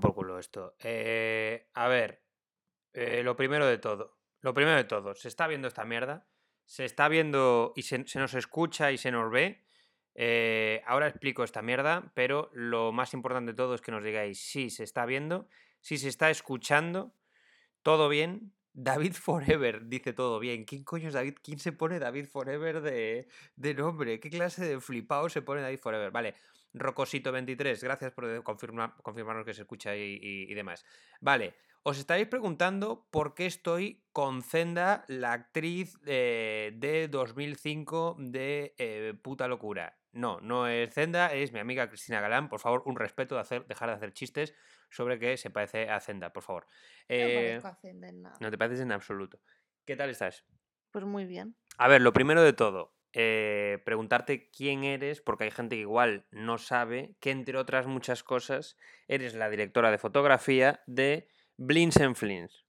por culo esto. Eh, a ver, eh, lo primero de todo. Lo primero de todo, se está viendo esta mierda. Se está viendo y se, se nos escucha y se nos ve. Eh, ahora explico esta mierda, pero lo más importante de todo es que nos digáis si se está viendo, si se está escuchando, todo bien. David Forever dice todo bien. ¿Quién coño es David? ¿Quién se pone David Forever de, de nombre? ¿Qué clase de flipado se pone David Forever? Vale, Rocosito23, gracias por eh, confirmar, confirmarnos que se escucha y, y- y demás. Vale, os estaréis preguntando por qué estoy con Zenda, la actriz eh, de 2005 de eh, Puta Locura. No, no es Zenda, es mi amiga Cristina Galán. Por favor, un respeto de hacer, dejar de hacer chistes sobre que se parece a Zenda, por favor. No Eh, parezco Hacienda en nada. no te pareces en absoluto. ¿Qué tal estás? Pues muy bien. A ver, lo primero de todo, eh, preguntarte quién eres, porque hay gente que igual no sabe que, entre otras muchas cosas, eres la directora de fotografía de Blins and Flins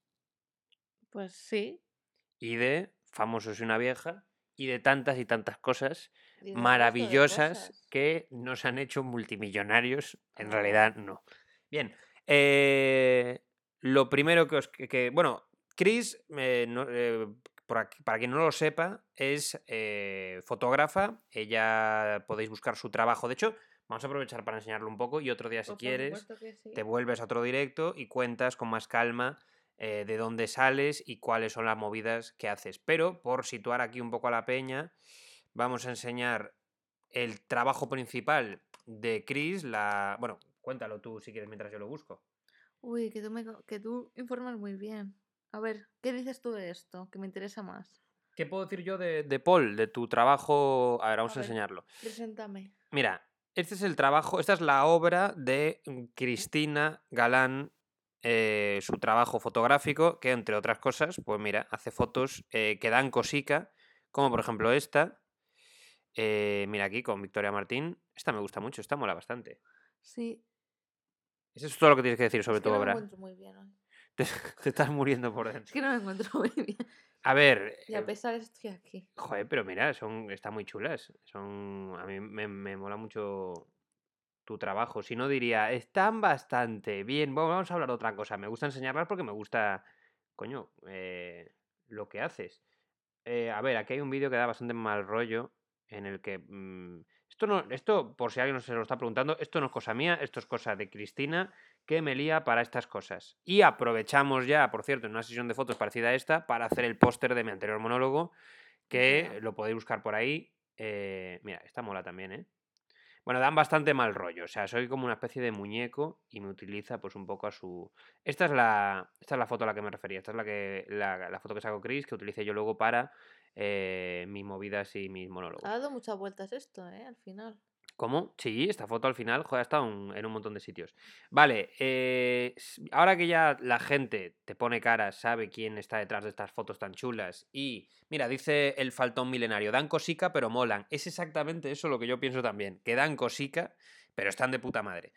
Pues sí. y de Famosos y una vieja y de tantas y tantas cosas y maravillosas cosas. que nos han hecho multimillonarios. En realidad, no. Bien, eh, lo primero que os... Que, bueno, Chris, eh, no- eh, para quien no lo sepa, es eh, fotógrafa. Ella podéis buscar su trabajo. De hecho, vamos a aprovechar para enseñarlo un poco y otro día, si por quieres, sí. te vuelves a otro directo y cuentas con más calma eh, de dónde sales y cuáles son las movidas que haces. Pero por situar aquí un poco a la peña, vamos a enseñar el trabajo principal de Chris. La... Bueno, cuéntalo tú si quieres mientras yo lo busco. Uy, que tú, me que tú informas muy bien. A ver, ¿qué dices tú de esto? Que me interesa más. ¿Qué puedo decir yo de, de Paul, de tu trabajo? A ver, vamos a, ver. enseñarlo. Preséntame. Mira, este es el trabajo, esta es la obra de mm, Cristina Galán, eh, su trabajo fotográfico, que entre otras cosas, pues mira, hace fotos eh, que dan cosica, como por ejemplo esta. Eh, mira aquí con Victoria Martín. Esta me gusta mucho, esta mola bastante. Sí. Eso es todo lo que tienes que decir sobre es que tu obra. muy bien. Te, te estás muriendo por Es dentro. que no me encuentro muy bien. A ver, Y a eh, pesar estoy aquí. joder, pero mira, son, están muy chulas. Son, a mí me, me mola mucho tu trabajo. Si no diría, están bastante bien. Bueno, vamos a hablar de otra cosa. Me gusta enseñarlas porque me gusta, coño, eh, lo que haces. Eh, a ver, aquí hay un vídeo que da bastante mal rollo en el que... mm, esto, no, esto, por si alguien no se lo está preguntando, esto no es cosa mía, esto es cosa de Cristina que me lía para estas cosas. Y aprovechamos ya, por cierto, en una sesión de fotos parecida a esta, para hacer el póster de mi anterior monólogo, que lo podéis buscar por ahí. Eh, mira, esta mola también, ¿eh? Bueno, dan bastante mal rollo. O sea, soy como una especie de muñeco y me utiliza pues un poco a su. Esta es la. Esta es la foto a la que me refería. Esta es la que. La, la foto que sacó Chris, que utilicé yo luego para eh, mis movidas y mis monólogos. Ha dado muchas vueltas esto, ¿eh? Al final. ¿Cómo? Sí, esta foto al final, joder, ha estado en, en un montón de sitios. Vale, eh, ahora que ya la gente te pone cara, sabe quién está detrás de estas fotos tan chulas y, mira, dice el faltón milenario, dan cosica pero molan. Es exactamente eso lo que yo pienso también, que dan cosica pero están de puta madre.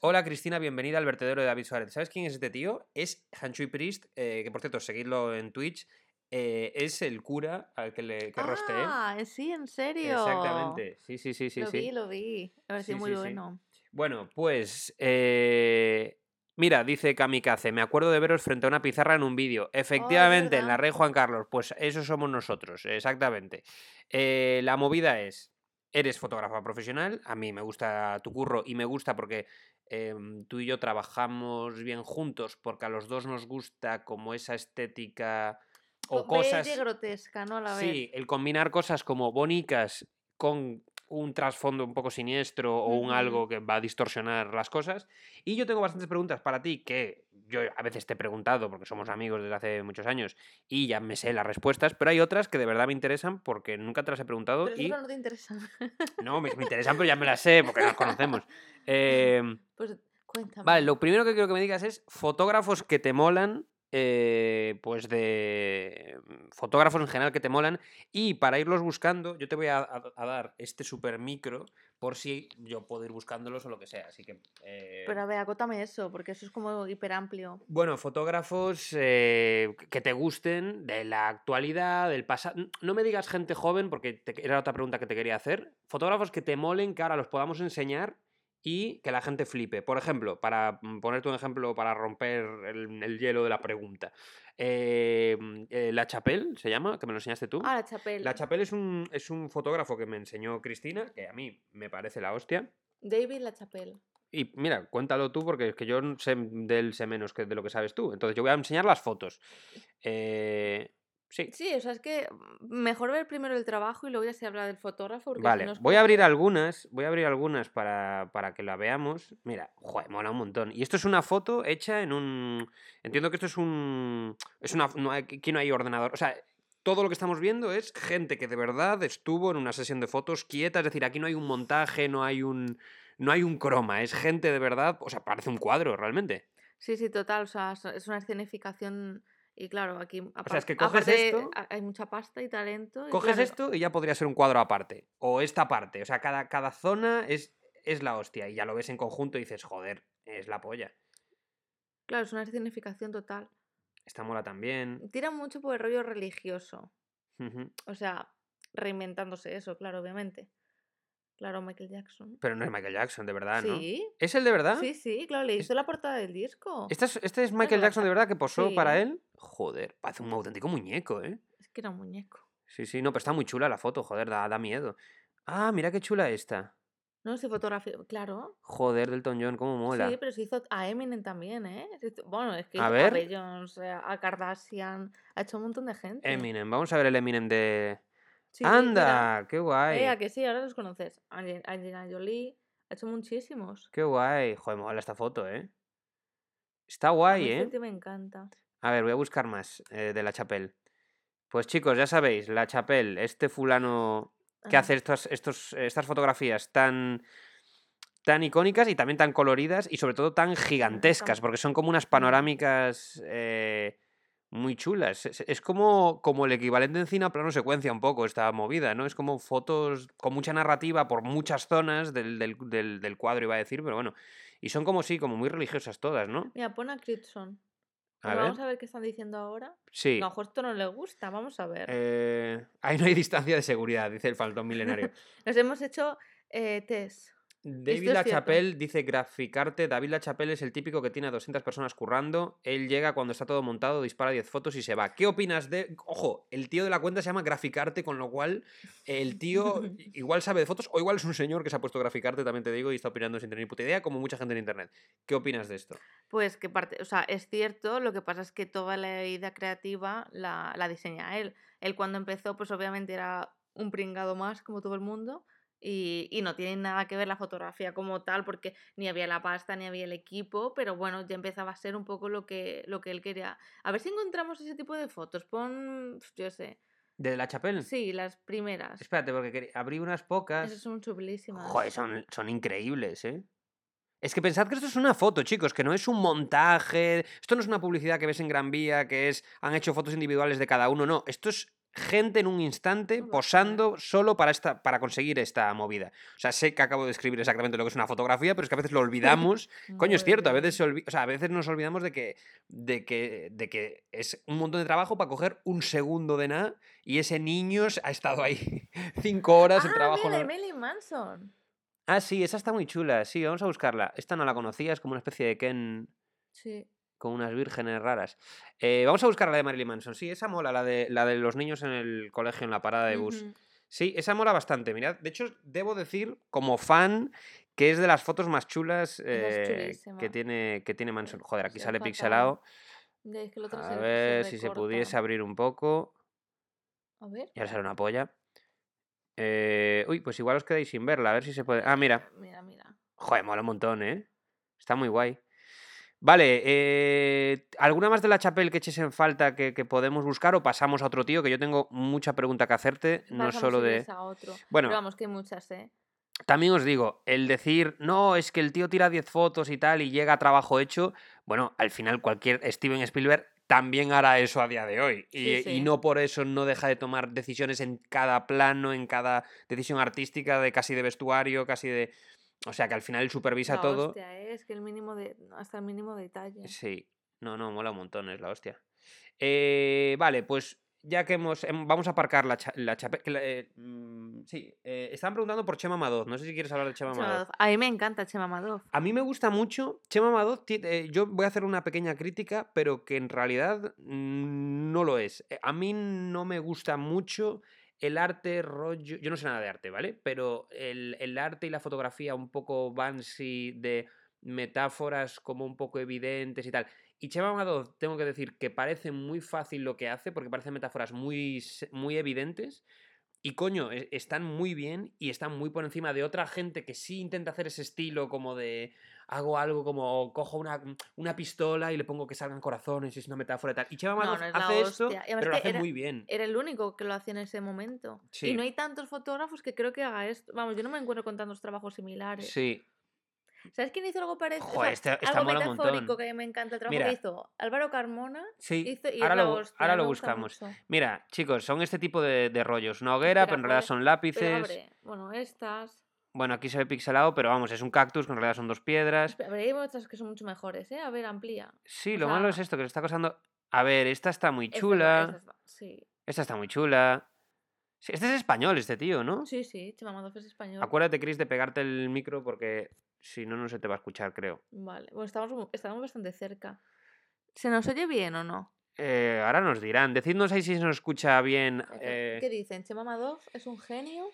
Hola Cristina, bienvenida al vertedero de David Suárez. ¿Sabes quién es este tío? Es Hanchui Priest, eh, que por cierto, seguidlo en Twitch. Eh, es el cura al que le que rosteé. Ah, eh, sí, en serio. Exactamente. Sí, sí, sí, sí. lo sí. vi, lo vi. Me pareció Sí, muy sí, sí. bueno. Bueno, pues. eh, Mira, dice Kamikaze, me acuerdo de veros frente a una pizarra en un vídeo. Efectivamente, en la. Rey Juan Carlos, pues eso somos nosotros, exactamente. Eh, la movida es, eres fotógrafa profesional, a mí me gusta tu curro y me gusta porque em, tú y yo trabajamos bien juntos, porque a los dos nos gusta como esa estética o cosas... y grotesca, ¿no? A la vez. Sí, el combinar cosas como bonitas con un trasfondo un poco siniestro o un algo que va a distorsionar las cosas. Y yo tengo bastantes preguntas para ti que yo a veces te he preguntado porque somos amigos desde hace muchos años y ya me sé las respuestas, pero hay otras que de verdad me interesan porque nunca te las he preguntado Pero y no te interesa. no, me, me interesan, pero ya me las sé porque nos conocemos. Em, pues cuéntame. Vale, lo primero que quiero que me digas es fotógrafos que te molan, eh, pues de mm, fotógrafos en general que te molan. Y para irlos buscando, yo te voy a, a- a dar este super micro por si yo puedo ir buscándolos o lo que sea. Así que. eh, Pero a ver, acótame eso, porque eso es como hiper amplio. bueno, fotógrafos eh, que te gusten de la actualidad, del pasado. No me digas gente joven, porque te- era otra pregunta que te quería hacer. Fotógrafos que te molen, que ahora los podamos enseñar y que la gente flipe. Por ejemplo, para mm, ponerte un ejemplo para romper el, el hielo de la pregunta. eh, mm, eh, la Chapelle se llama, que me lo enseñaste tú. Ah, la Chapelle. La Chapelle es un, es un fotógrafo que me enseñó Cristina, que a mí me parece la hostia. David La Chapelle. Y mira, cuéntalo tú porque es que yo sé de él sé menos que de lo que sabes tú. Entonces yo voy a enseñar las fotos. Eh, sí, Sí, o sea, es que mejor ver primero el trabajo y luego ya se habla del fotógrafo. Porque si vale. no es Voy a abrir algunas, voy a abrir algunas para, para que la veamos. Mira, joder, mola un montón. Y esto es una foto hecha en un... Entiendo que esto es un... Es una... No hay, aquí no hay ordenador. O sea, todo lo que estamos viendo es gente que de verdad estuvo en una sesión de fotos quieta. Es decir, aquí no hay un montaje, no hay un... No hay un croma, es gente de verdad, o sea, parece un cuadro realmente. Sí, sí, total. O sea, es una escenificación. Y claro, aquí. O sea, es que coges aparte, esto- ha- hay mucha pasta y talento. y Coges claro, esto y ya podría ser un cuadro aparte. O esta parte. O sea, cada, cada zona es, es la hostia. Y ya lo ves en conjunto y dices, joder, es la polla. Claro, es una escenificación total. Esta mola también. Tira mucho por el rollo religioso. O sea, reinventándose eso, claro, obviamente. Claro, Michael Jackson. Pero no es Michael Jackson, de verdad, ¿no? Sí, ¿Es el de verdad? sí, sí, claro, le hizo la portada del disco. ¿Este es, este es Michael Jackson de verdad que posó para él? Joder, parece un auténtico muñeco, ¿eh? Es que era un muñeco. Sí, sí, no, pero está muy chula la foto, joder, da, da miedo. Ah, mira qué chula esta. No, se fotografió, claro. Joder, Delton John, cómo mola. Sí, pero se hizo a Eminem también, ¿eh? Hizo- Bueno, es que A hizo ver. Beyoncé, a Kardashian, ha hecho un montón de gente. Eminem, vamos a ver el Eminem de... Sí, mira. ¡Anda! ¡Qué guay! Eh, a que sí, ahora los conoces. Ange- Angelina Jolie, ha hecho muchísimos. ¡Qué guay! Joder, mola esta foto, ¿eh? Está A guay, mí este ¿eh? me encanta. A ver, voy a buscar más eh, de La Chapelle. Pues chicos, ya sabéis, La Chapelle, este fulano que Ah, hace estos, estos, estas fotografías tan, tan icónicas y también tan coloridas y sobre todo tan gigantescas, porque son como unas panorámicas eh, muy chulas. Es, es como, como el equivalente en cine a plano secuencia un poco esta movida, ¿no? Es como fotos con mucha narrativa por muchas zonas del, del, del- del cuadro, iba a decir, pero bueno. Y son como sí, como muy religiosas todas, ¿no? Mira, pon a Critson. A Pero ver. Vamos a ver qué están diciendo ahora. Sí. A lo mejor esto no le gusta, vamos a ver. Eh, ahí no hay distancia de seguridad, dice el faltón milenario. Nos hemos hecho eh, test. David LaChapelle dice graficarte. David LaChapelle es el típico que tiene a 200 personas currando. Él llega cuando está todo montado, dispara 10 fotos y se va. ¿Qué opinas de.? Ojo, el tío de la cuenta se llama graficarte, con lo cual el tío igual sabe de fotos o igual es un señor que se ha puesto graficarte, también te digo, y está opinando sin tener ni puta idea, como mucha gente en internet. ¿Qué opinas de esto? Pues que parte, o sea, es cierto, lo que pasa es que toda la idea creativa la, la diseña él. Él cuando empezó, pues obviamente era un pringado más, como todo el mundo, y, y no tiene nada que ver la fotografía como tal, porque ni había la pasta, ni había el equipo, pero bueno, ya empezaba a ser un poco lo que, lo que él quería. A ver si encontramos ese tipo de fotos. Pon, yo sé, ¿De LaChapelle? sí, las primeras. Espérate, porque abrí unas pocas. Esas son chulísimas. Joder, son, son increíbles, ¿eh? Es que pensad que esto es una foto, chicos, que no es un montaje. Esto no es una publicidad que ves en Gran Vía, que es. Han hecho fotos individuales de cada uno. No, esto es gente en un instante posando solo para, esta, para conseguir esta movida. O sea, sé que acabo de escribir exactamente lo que es una fotografía, pero es que a veces lo olvidamos. Coño, es cierto, a veces, se olvi- o sea, a veces nos olvidamos de que, de, que, de que es un montón de trabajo para coger un segundo de nada y ese niño ha estado ahí cinco horas en Ah, trabajo. mira, de no- Marilyn Manson. Ah, sí, esa está muy chula. Sí, vamos a buscarla. Esta no la conocía, es como una especie de Ken Sí. Con unas vírgenes raras. Eh, vamos a buscar la de Marilyn Manson. Sí, esa mola, la de, la de los niños en el colegio, en la parada de bus. Sí, esa mola bastante. Mirad, de hecho, debo decir, como fan, que es de las fotos más chulas eh, que, tiene, que tiene Manson. Joder, aquí sale pixelado. Es que A se- se ver si se pudiese abrir un poco. A ver. Y ahora sale una polla. Eh, uy, pues igual os quedáis sin verla, a ver si se puede. Ah, mira. Mira, mira. Joder, mola un montón, ¿eh? Está muy guay. Vale, eh, ¿alguna más de la Chapelle que eches en falta que, que podemos buscar o pasamos a otro tío? Que yo tengo mucha pregunta que hacerte, no solo de... a otro. Bueno, Pero vamos, que hay muchas, ¿eh? también os digo, el decir, no, es que el tío tira 10 fotos y tal y llega a trabajo hecho, bueno, al final cualquier Steven Spielberg también hará eso a día de hoy. Y, Sí, y no por eso no deja de tomar decisiones en cada plano, en cada decisión artística, de casi de vestuario, casi de... O sea que al final él supervisa La todo. hostia, ¿eh? es que el mínimo de. hasta el mínimo detalle. Sí, no, no, mola un montón, es la hostia. Eh, vale, pues ya que hemos. em, Vamos a aparcar la, cha- la chape- la- eh, mm, sí, eh, estaban preguntando por Chema Madoz. No sé si quieres hablar de Chema Chema Madoz. A mí me encanta Chema Madoz. A mí me gusta mucho. Chema Madoz, yo voy a hacer una pequeña crítica, pero que en realidad mm, no lo es. A mí no me gusta mucho el arte rollo. Yo no sé nada de arte, ¿vale? Pero el, el arte y la fotografía un poco Banksy de metáforas como un poco evidentes y tal. Y Chema Madoz, tengo que decir que parece muy fácil lo que hace, porque parecen metáforas muy, muy evidentes. Y coño, e- están muy bien y están muy por encima de otra gente que sí intenta hacer ese estilo como de hago algo como cojo una, una pistola y le pongo que salgan corazones y es una metáfora y tal. Y Chema No, Madoz no hace esto, pero lo hace era- muy bien. Era el único que lo hacía en ese momento. Sí. Y no hay tantos fotógrafos que creo que haga esto. Vamos, yo no me encuentro con tantos trabajos similares. Sí. ¿Sabes quién hizo algo parecido? Joder, este- esta algo metafórico que a mí me encanta. El trabajo Mira. que hizo Álvaro Carmona. Sí, hizo, y ahora lo, hostia, ahora lo buscamos. mucho. Mira, chicos, son este tipo de, de rollos. Una hoguera, Espera, pero en realidad son Pero lápices. abre. Bueno, estas. Bueno, aquí se ve pixelado, pero vamos, es un cactus, que en realidad son dos piedras. Pero hay otras que son mucho mejores, ¿eh? A ver, amplía. Sí, o lo malo es esto, que se está costando. A ver, esta está muy chula. esta sí. Esta está muy chula. Sí, este es español, este tío, ¿no? sí, sí, Chema Madoz es español. Acuérdate, Chris, de pegarte el micro porque si no, no se te va a escuchar, creo. Vale, bueno, estamos, estamos bastante cerca. ¿Se nos oye bien o no? Eh, ahora nos dirán. Decidnos ahí si se nos escucha bien. ¿Qué, eh, qué dicen? ¿Chema Madoz es un genio?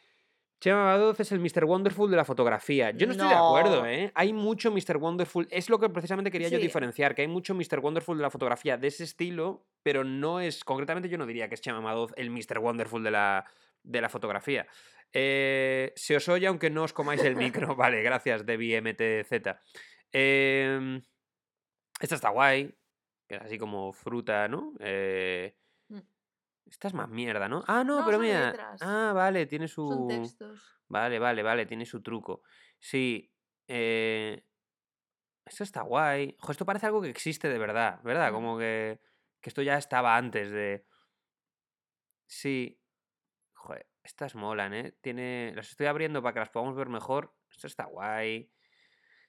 Chema Madoz es el Mr. Wonderful de la fotografía. Yo no estoy de acuerdo. ¿eh? Hay mucho Mr. Wonderful. Es lo que precisamente quería yo diferenciar, que hay mucho Mr. Wonderful de la fotografía de ese estilo, pero no es, concretamente yo no diría que es Chema Madoz el Mr. Wonderful de la, de la fotografía. Eh, se os oye aunque no os comáis el micro. vale, gracias, Debbie MTZ. Em, esta está guay, que es así como fruta, ¿no? Eh. Esta es más mierda, ¿no? Ah, no, No, pero mira. letras. Ah, vale, tiene su... Son textos. Vale, vale, vale, tiene su truco. Sí. Eh... Esto está guay. Ojo, esto parece algo que existe de verdad, ¿verdad? Como que, que esto ya estaba antes de... Sí. Joder, estas molan, ¿eh? Tiene... Las estoy abriendo para que las podamos ver mejor. Esto está guay.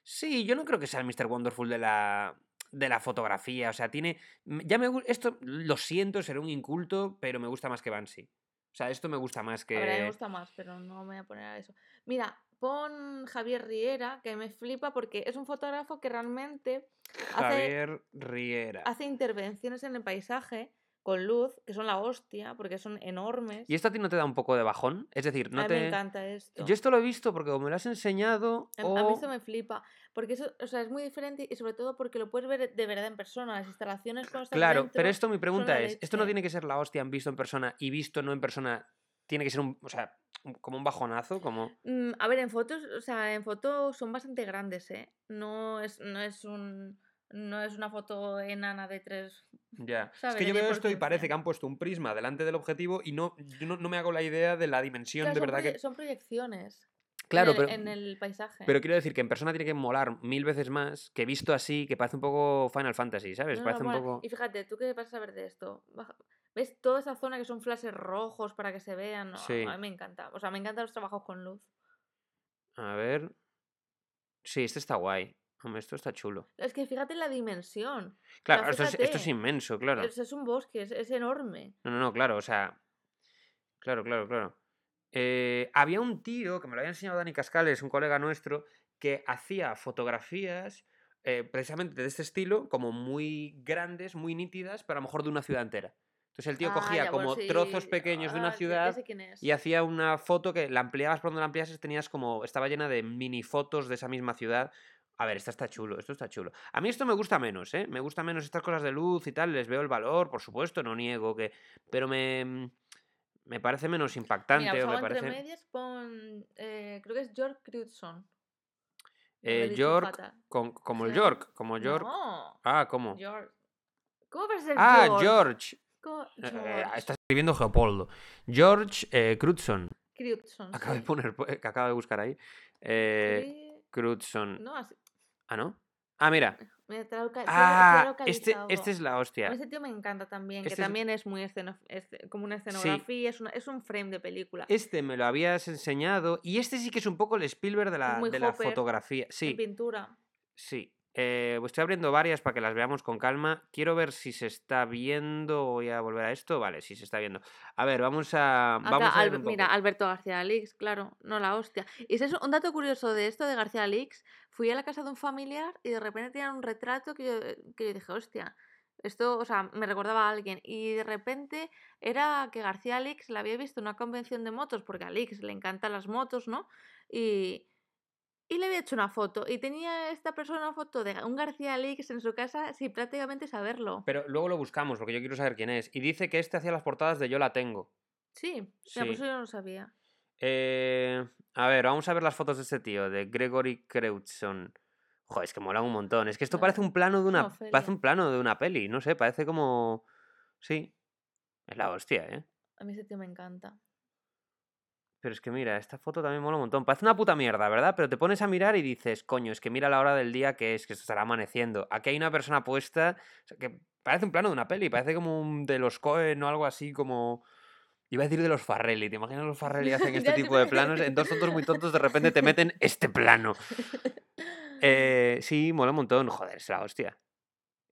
Sí, yo no creo que sea el Mr. Wonderful de la de la fotografía, o sea, tiene m- ya me esto lo siento, seré un inculto, pero me gusta más que Banksy. O sea, esto me gusta más que A ver, a mí me gusta más, pero no me voy a poner a eso. Mira, pon Javier Riera, que me flipa porque es un fotógrafo que realmente hace, Javier Riera. hace intervenciones en el paisaje con luz, que son la hostia, porque son enormes. ¿Y esto a ti no te da un poco de bajón? Es decir, no a mí te... me encanta esto. Yo esto lo he visto porque como me lo has enseñado A, a mí esto me flipa, porque eso, o sea, es muy diferente y sobre todo porque lo puedes ver de verdad en persona, las instalaciones cuando estás Claro, pero esto mi pregunta es, esto no tiene que ser la hostia en visto en persona y visto no en persona, tiene que ser un, o sea, como un bajonazo, como... Mm, a ver, en fotos, o sea, en fotos son bastante grandes, ¿eh? No es, no es un no es una foto enana de tres. Ya. Es ¿Sabes? que De yo 10 veo esto y parece 15. que han puesto un prisma delante del objetivo y no, yo no, no me hago la idea de la dimensión Claro, de verdad que... son proyecciones. Claro, en el, pero... en el paisaje. Pero quiero decir que en persona tiene que molar mil veces más que visto así, que parece un poco Final Fantasy, ¿sabes? No, no, parece un poco... Y fíjate, ¿tú qué vas a saber de esto? ¿Ves toda esa zona que son flashes rojos para que se vean? Sí. A mí me encanta. O sea, me encantan los trabajos con luz. A ver... Sí, este está guay. Hombre, esto está chulo. Es que fíjate la dimensión. Claro, esto es, esto es fíjate, inmenso, claro. Es, es un bosque, es, es enorme. No, no, no, claro, o sea. Claro, claro, claro. Eh, había un tío que me lo había enseñado Dani Cascales, un colega nuestro, que hacía fotografías eh, precisamente de este estilo, como muy grandes, muy nítidas, pero a lo mejor de una ciudad entera. Entonces el tío Ah, cogía ya, bueno, como trozos pequeños de Ah, una ya ciudad y hacía una foto que la ampliabas por donde la ampliases, tenías como. Estaba llena de mini fotos de esa misma ciudad. A ver, esta está chulo, esto está chulo. A mí esto me gusta menos, ¿eh? Me gusta menos estas cosas de luz y tal, les veo el valor, por supuesto, no niego que. Pero me. Me parece menos impactante Mira, o me entre parece. medias pon. eh, creo que es George Crewdson. Eh, York, con- como el. York, como York. No, Ah, ¿cómo? George. ¿Cómo a ser Ah, George? Eh, eh, George está escribiendo Geopoldo. George eh. Crewdson, Acabo de poner, que acabo de buscar ahí. Eh. No, así- Ah, ¿no? Ah, mira. lo he Ah, este, este es la hostia. Ese tío me encanta también, Este que es- también es muy esceno- esce- como una escenografía, es, una- es un frame de película. Este me lo habías enseñado. Y este sí que es un poco el Spielberg de la, de la fotografía. En Sí, pintura. sí. Eh, pues estoy abriendo varias para que las veamos con calma. Quiero ver si se está viendo. Voy a volver a esto. Vale, sí se está viendo. A ver, vamos a. Acá, Vamos a ver Albe- un poco. mira, Alberto García Alix, claro, no la hostia. Y es un dato curioso de esto de García Alix. Fui a la casa de un familiar y de repente tenían un retrato que yo, que yo dije, hostia, esto, o sea, me recordaba a alguien. Y de repente era que García Alix la había visto en una convención de motos, porque a Alix le encantan las motos, ¿no? Y, y le había hecho una foto. Y tenía esta persona una foto de un García Alix en su casa sin prácticamente saberlo. Pero luego lo buscamos porque yo quiero saber quién es. Y dice que este hacía las portadas de Yo la tengo. Sí, Sí. pues yo no lo sabía. Eh, a ver, vamos a ver las fotos de este tío, de Gregory Crewdson. Joder, es que mola un montón. Es que esto parece un plano de una. Parece Ofelia. un plano de una peli. No sé, parece como. Sí. Es la hostia, ¿eh? A mí ese tío me encanta. Pero es que mira, esta foto también mola un montón. Parece una puta mierda, ¿verdad? Pero te pones a mirar y dices, coño, es que mira la hora del día que es, que estará amaneciendo. Aquí hay una persona puesta o sea, que parece un plano de una peli, parece como un de los Cohen o algo así como... Iba a decir de los Farrelly, ¿te imaginas los Farrelly hacen este tipo de planos? En dos tontos muy tontos de repente te meten este plano. Eh, sí, mola un montón. Joder, es la hostia.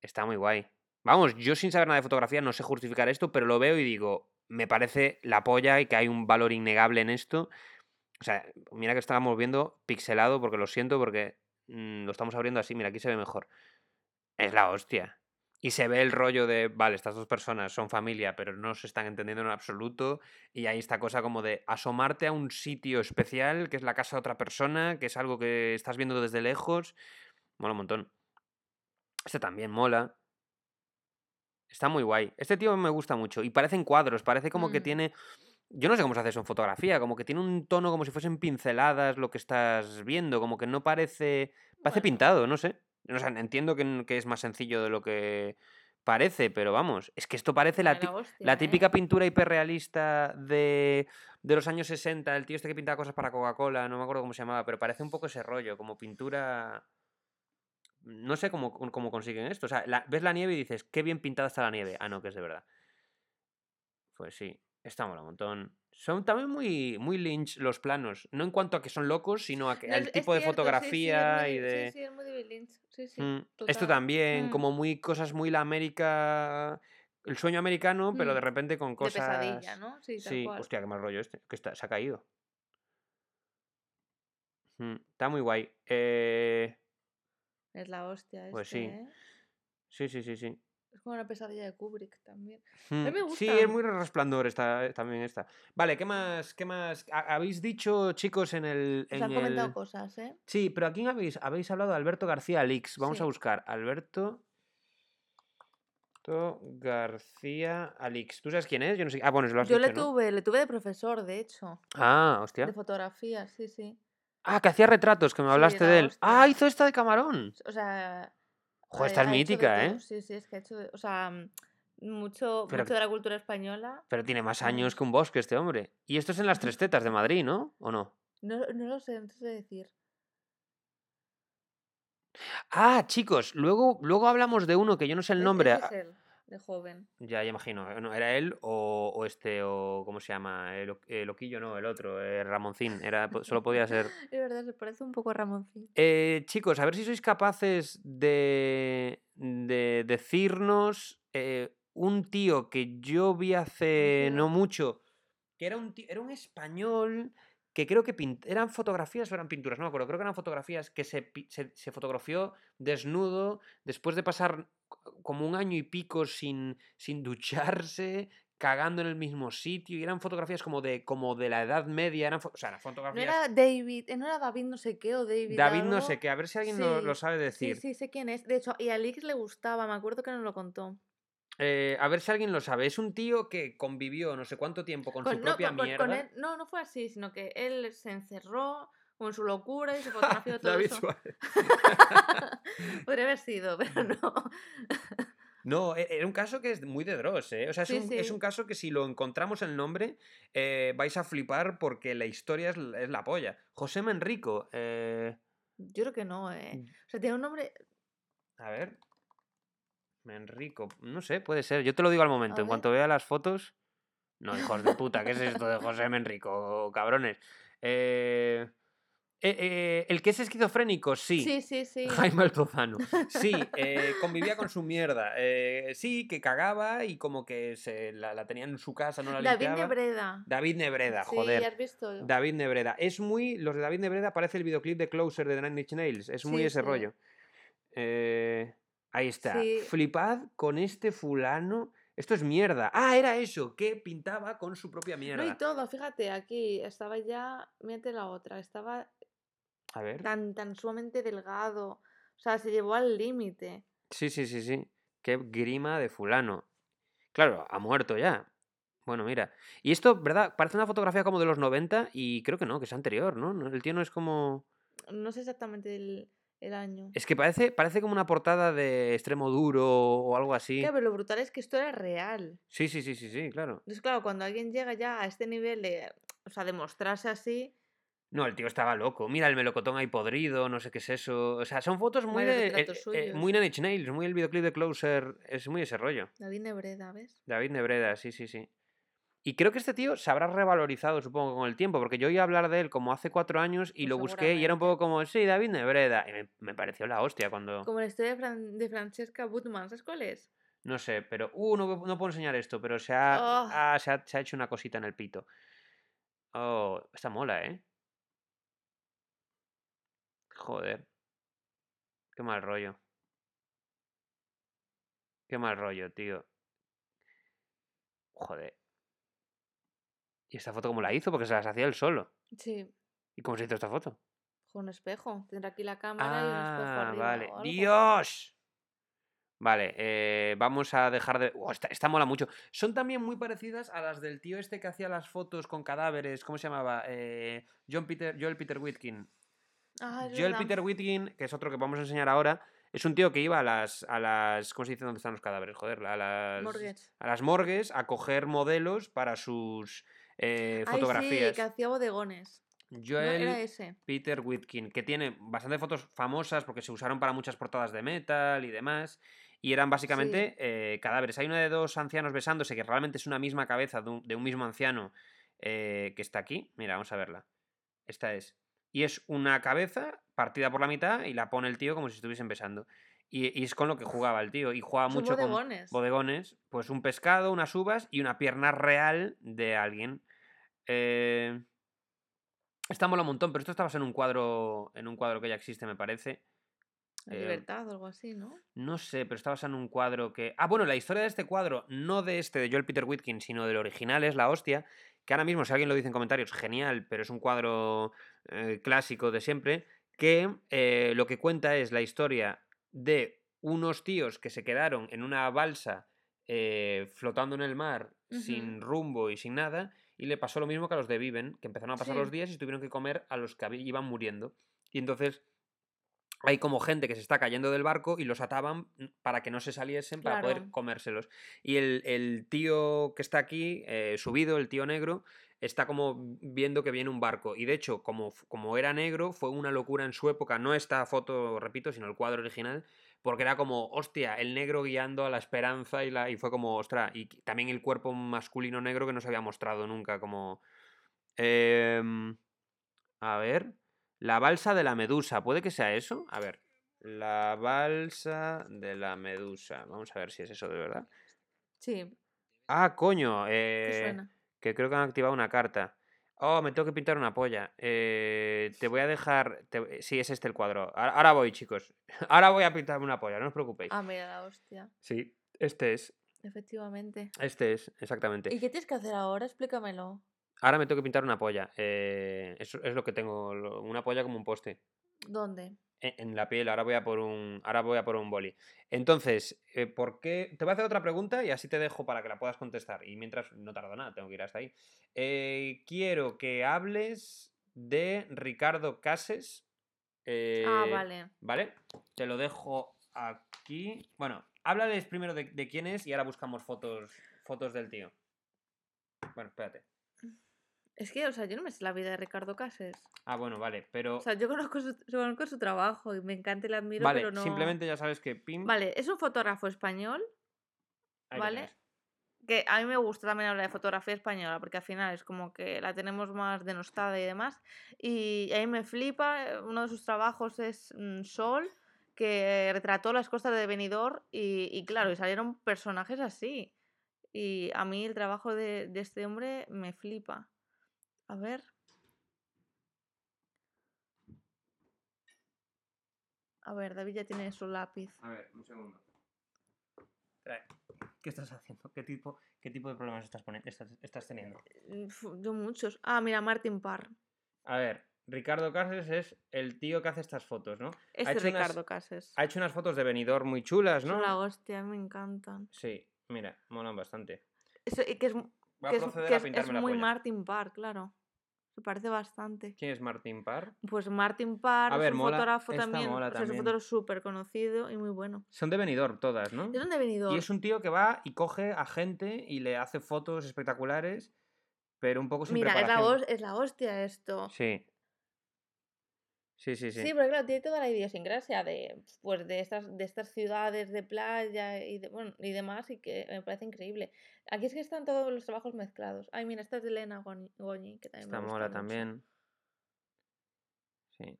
Está muy guay. Vamos, yo sin saber nada de fotografía no sé justificar esto, pero lo veo y digo, me parece la polla y que hay un valor innegable en esto. O sea, mira que estábamos viendo pixelado, porque lo siento, porque mm, lo estamos abriendo así, mira, aquí se ve mejor. Es la hostia. Y se ve el rollo de, vale, estas dos personas son familia, pero no se están entendiendo en absoluto. Y hay esta cosa como de asomarte a un sitio especial, que es la casa de otra persona, que es algo que estás viendo desde lejos. Mola un montón. Este también mola. Está muy guay. Este tío me gusta mucho. Y parecen cuadros, parece como que Mm. tiene. Yo no sé cómo se hace eso en fotografía, como que tiene un tono como si fuesen pinceladas lo que estás viendo, como que no parece. Parece Bueno. pintado, no sé. O sea, entiendo que, que es más sencillo de lo que parece, pero vamos, es que esto parece la, Ay, ti- la hostia, la ¿eh? típica pintura hiperrealista de, de los años 60, el tío este que pintaba cosas para Coca-Cola, no me acuerdo cómo se llamaba, pero parece un poco ese rollo, como pintura... No sé cómo, cómo consiguen esto. O sea, la- ves la nieve y dices, qué bien pintada está la nieve. Ah, no, que es de verdad. Pues sí, está mola un montón. Son también muy, muy Lynch los planos. No en cuanto a que son locos, sino a que, No, al tipo de sí, sí, fotografía y de... Sí, sí, es muy Lynch. Sí, sí. Mm, Esto también, Mm, como muy cosas muy la América, el sueño americano, pero de mm, repente con De cosas. pesadilla, ¿no? Sí, tal Sí, cual. hostia, qué mal rollo este, que está, se ha caído. Está muy guay. Eh, Es la hostia Pues este, sí. ¿eh? sí, sí, sí, sí. Es como una pesadilla de Kubrick también. Mm, me Sí, es muy resplandor esta, también esta. Vale, ¿qué más? ¿Qué más? Ha- Habéis dicho, chicos, en el. Os En han comentado cosas, ¿eh? Sí, pero ¿a quién habéis? Habéis hablado de Alberto García Alix. Vamos a buscar. Alberto. Alberto García Alix. ¿Tú sabes quién es? Yo no sé. Ah, bueno, lo has Yo dicho, le ¿no? tuve, le tuve de profesor, de hecho. Ah, hostia. De fotografía, sí, sí. Ah, que hacía retratos, que me hablaste la de él. hostia. Ah, hizo esta de camarón. O sea. Joder, esta es hecho de mítica, ¿eh? Sí, sí, es que ha hecho. o sea, mm, mucho, Pero- mucho de la cultura española. Pero tiene más años Vamos. que un bosque este hombre. Y esto es en las tres tetas de Madrid, ¿no? ¿O no? No, no lo sé, no sé decir. Ah, chicos, luego, luego hablamos de uno que yo no sé el Es- nombre. ese ah, es él, de joven. Ya, ya imagino. eh, no, ¿Era él o, o este, o cómo se llama? El, el Loquillo, no, el otro, eh, Ramoncín. Era, solo podía ser. Es verdad, se parece un poco a Ramoncín. Eh, chicos, a ver si sois capaces de, de decirnos eh, un tío que yo vi hace no mucho, que era un, tío- era un español que creo que pint- eran fotografías o eran pinturas, no me acuerdo, creo que eran fotografías que se, se, se fotografió desnudo después de pasar como un año y pico sin, sin ducharse, cagando en el mismo sitio, y eran fotografías como de, como de la Edad Media, eran, o sea, eran No fotografías... era David, eh, no era David no sé qué o David. David no sé qué, a ver si alguien lo, lo Sí, sabe Sí, decir. sí, sé quién es. De hecho, y a Alix le gustaba, me acuerdo que nos lo contó. Eh, a ver si alguien lo sabe. Es un tío que convivió no sé cuánto tiempo con, su no, propia con- mierda. con él- no, no fue así, sino que él se encerró con su locura y se fotografió todo David eso. Suárez. Podría haber sido, pero no. No, e- era un caso que es muy de Dross, ¿eh? O sea, es, Sí, un, es un caso que si lo encontramos el nombre, eh, vais a flipar porque la historia es, la- es la polla. José Menrico. eh, Yo creo que no, eh. O sea, tiene un nombre. a ver. Menrico. No sé, puede ser. Yo te lo digo al momento. En cuanto vea las fotos. No, hijos de puta, ¿qué es esto de José Menrico, cabrones? Eh, Eh, eh, el que es esquizofrénico, sí. Sí, sí, sí. Jaime Altozano. Sí, eh, convivía con su mierda. Sí, que cagaba y como que se la, la tenía en su casa, no la David limpiaba. Nebreda. David Nebreda, Sí, joder. ¿has visto? David Nebreda. Es muy. Los de David Nebreda parece el videoclip de Closer de Nine Inch Nails. Es muy Sí, ese sí. rollo. Eh, ahí está. Flipad con este fulano. Esto es mierda. Ah, era eso, que pintaba con su propia No, y mierda. todo, fíjate, aquí estaba ya, mírate la otra, estaba A ver. tan, tan sumamente delgado, o sea, se llevó al límite. Sí, sí, sí, sí. Qué grima de fulano. Claro, ha muerto ya. Bueno, mira. Y esto, ¿verdad? Parece una fotografía como de los 90 y creo que no, que es anterior, ¿no? No, El tío no es como... No sé exactamente el, el año. Es que parece, parece como una portada de extremo duro o algo así. Claro, pero lo brutal es que esto era real. Sí, sí, sí, sí, sí, claro. Entonces, claro, cuando alguien llega ya a este nivel de, o sea, de mostrarse así, No, el tío estaba loco. Mira el melocotón ahí podrido, no sé qué es eso. O sea, son fotos muy de... retratos eh, eh, muy. Nine Inch Nails, muy el videoclip de Closer. Es muy ese rollo. David Nebreda, ¿ves? David Nebreda, sí, sí, sí. Y creo que este tío se habrá revalorizado, supongo, con el tiempo, porque yo oí hablar de él como hace cuatro años y Pues lo busqué y era un poco como, sí, David Nebreda. Y me, me pareció la hostia cuando... Como la historia de, Fran- de Francesca Butman, ¿sabes cuál es? No sé, pero... Uh, no, no puedo enseñar esto, pero se ha, Oh. ah, se, ha, se ha hecho una cosita en el pito. Oh, esta mola, ¿eh? Joder. Qué mal rollo. Qué mal rollo, tío. Joder. ¿Y esta foto cómo la hizo? Porque se las hacía él solo. Sí, ¿Y cómo se hizo esta foto? con un espejo. Tendrá aquí la cámara y un espejo Ah, vale. o algo. ¡Dios! Vale, eh, vamos a dejar de... Oh, esta, esta mola mucho. Son también muy parecidas a las del tío este que hacía las fotos con cadáveres. ¿Cómo se llamaba? Eh, John Peter, Joel Peter Whitkin. Ah, verdad. Peter Whitkin, que es otro que vamos a enseñar ahora, es un tío que iba a las... A las ¿Cómo se dice dónde están los cadáveres? Joder, a las... Mortgage. A las morgues a coger modelos para sus eh, Ay, sí, fotografías. que hacía bodegones. No, Joel era ese. Peter Whitkin, que tiene bastantes fotos famosas porque se usaron para muchas portadas de metal y demás. Y eran básicamente eh, cadáveres. Hay una de dos ancianos besándose que realmente es una misma cabeza de un, de un mismo anciano eh, que está aquí. Mira, vamos a verla. Esta es. Y es una cabeza partida por la mitad y la pone el tío como si estuviesen besando. Y, y es con lo que jugaba el tío. Y jugaba Son mucho bodegones. con bodegones. Pues un pescado, unas uvas y una pierna real de alguien. Eh, esta mola un montón, pero esto está basado en un cuadro. En un cuadro que ya existe, me parece. Eh, libertad o algo así, ¿no? No sé, pero está basado en un cuadro que. Ah, bueno, la historia de este cuadro, no de este de Joel Peter Whitkin, sino del original, es la hostia. Que ahora mismo, si alguien lo dice en comentarios, genial, pero es un cuadro eh, clásico de siempre. Que eh, lo que cuenta es la historia de unos tíos que se quedaron en una balsa eh, flotando en el mar sin rumbo y sin nada. Y le pasó lo mismo que a los de Viven, que empezaron a pasar Sí. los días y tuvieron que comer a los que iban muriendo. Y entonces hay como gente que se está cayendo del barco y los ataban mm, para que no se saliesen para poder comérselos. Y el, el tío que está aquí, eh, subido, el tío negro, está como viendo que viene un barco. Y de hecho, como, como era negro, fue una locura en su época, no esta foto, repito, sino el cuadro original, porque era como, hostia, el negro guiando a la esperanza y, la, y fue como, ostra, y también el cuerpo masculino negro que no se había mostrado nunca, como... em, a ver. La balsa de la medusa. ¿Puede que sea eso? A ver. La balsa de la medusa. Vamos a ver si es eso de verdad. Sí, Ah, coño. ¿qué eh, suena? que creo que han activado una carta. Oh, me tengo que pintar una polla. Eh, te voy a dejar. te- Sí, es este el cuadro. Ahora, ahora voy, chicos. Ahora voy a pintarme una polla, no os preocupéis. Ah, mira la hostia. Sí, este es. Efectivamente. Este es, exactamente. ¿Y qué tienes que hacer ahora? Explícamelo. Ahora me tengo que pintar una polla. Eh, eso es lo que tengo. lo- Una polla como un poste. ¿Dónde? en, en la piel, ahora voy a por un, ahora voy a por un boli. Entonces, eh, ¿por qué? Te voy a hacer otra pregunta y así te dejo para que la puedas contestar. Y mientras no tardo nada, tengo que ir hasta ahí. Eh, quiero que hables de Ricardo Cases. ah, vale. ¿Vale? Te lo dejo aquí. Bueno, háblales primero de, de quién es y ahora buscamos fotos, fotos del tío. Bueno, espérate. Es que, o sea, yo no me sé la vida de Ricardo Cases. Ah, bueno, vale, pero... O sea, yo conozco su, conozco su trabajo y me encanta y le admiro, vale, pero no... simplemente ya sabes que Pim... Vale, es un fotógrafo español, ahí ¿vale? que a mí me gusta también hablar de fotografía española, porque al final es como que la tenemos más denostada y demás. Y a mí me flipa, eh, uno de sus trabajos es mm, Sol, que retrató las costas de Benidorm y, y claro, y salieron personajes así. Y a mí el trabajo de, de este hombre me flipa. A ver. A ver, David ya tiene su lápiz. A ver, un segundo. ¿Qué estás haciendo? ¿Qué tipo, qué tipo de problemas estás, estás, estás teniendo? Mm, Yo muchos. Ah, mira, Martin Parr. A ver, Ricardo Cases es el tío que hace estas fotos, ¿no? Este hecho unas- Ricardo Cases. Ha hecho unas fotos de Benidorm muy chulas, Son ¿no? la hostia, me encantan. Sí, mira, molan bastante. Eso- y que es, Voy a que es- proceder a es- es pintarme la muy polla. Martin Parr, claro. Se parece bastante. ¿Quién es Martín Parr? Pues Martin Parr A ver, es un mola, fotógrafo también. mola o sea, es un fotógrafo súper conocido y muy bueno. Son de Benidorm todas, ¿no? ¿De dónde ha venido? Y es un tío que va y coge a gente y le hace fotos espectaculares, pero un poco sin Mira, es la, es la hostia esto. Sí. Sí, sí, sí. Sí, pero claro, tiene toda la idiosincrasia de, pues, de, estas, de estas ciudades de playa y, de, bueno, y demás, y que me parece increíble. Aquí es que están todos los trabajos mezclados. Ay, mira, esta es de Elena Goñi, que también Esta me gusta mola mucho. también. Sí.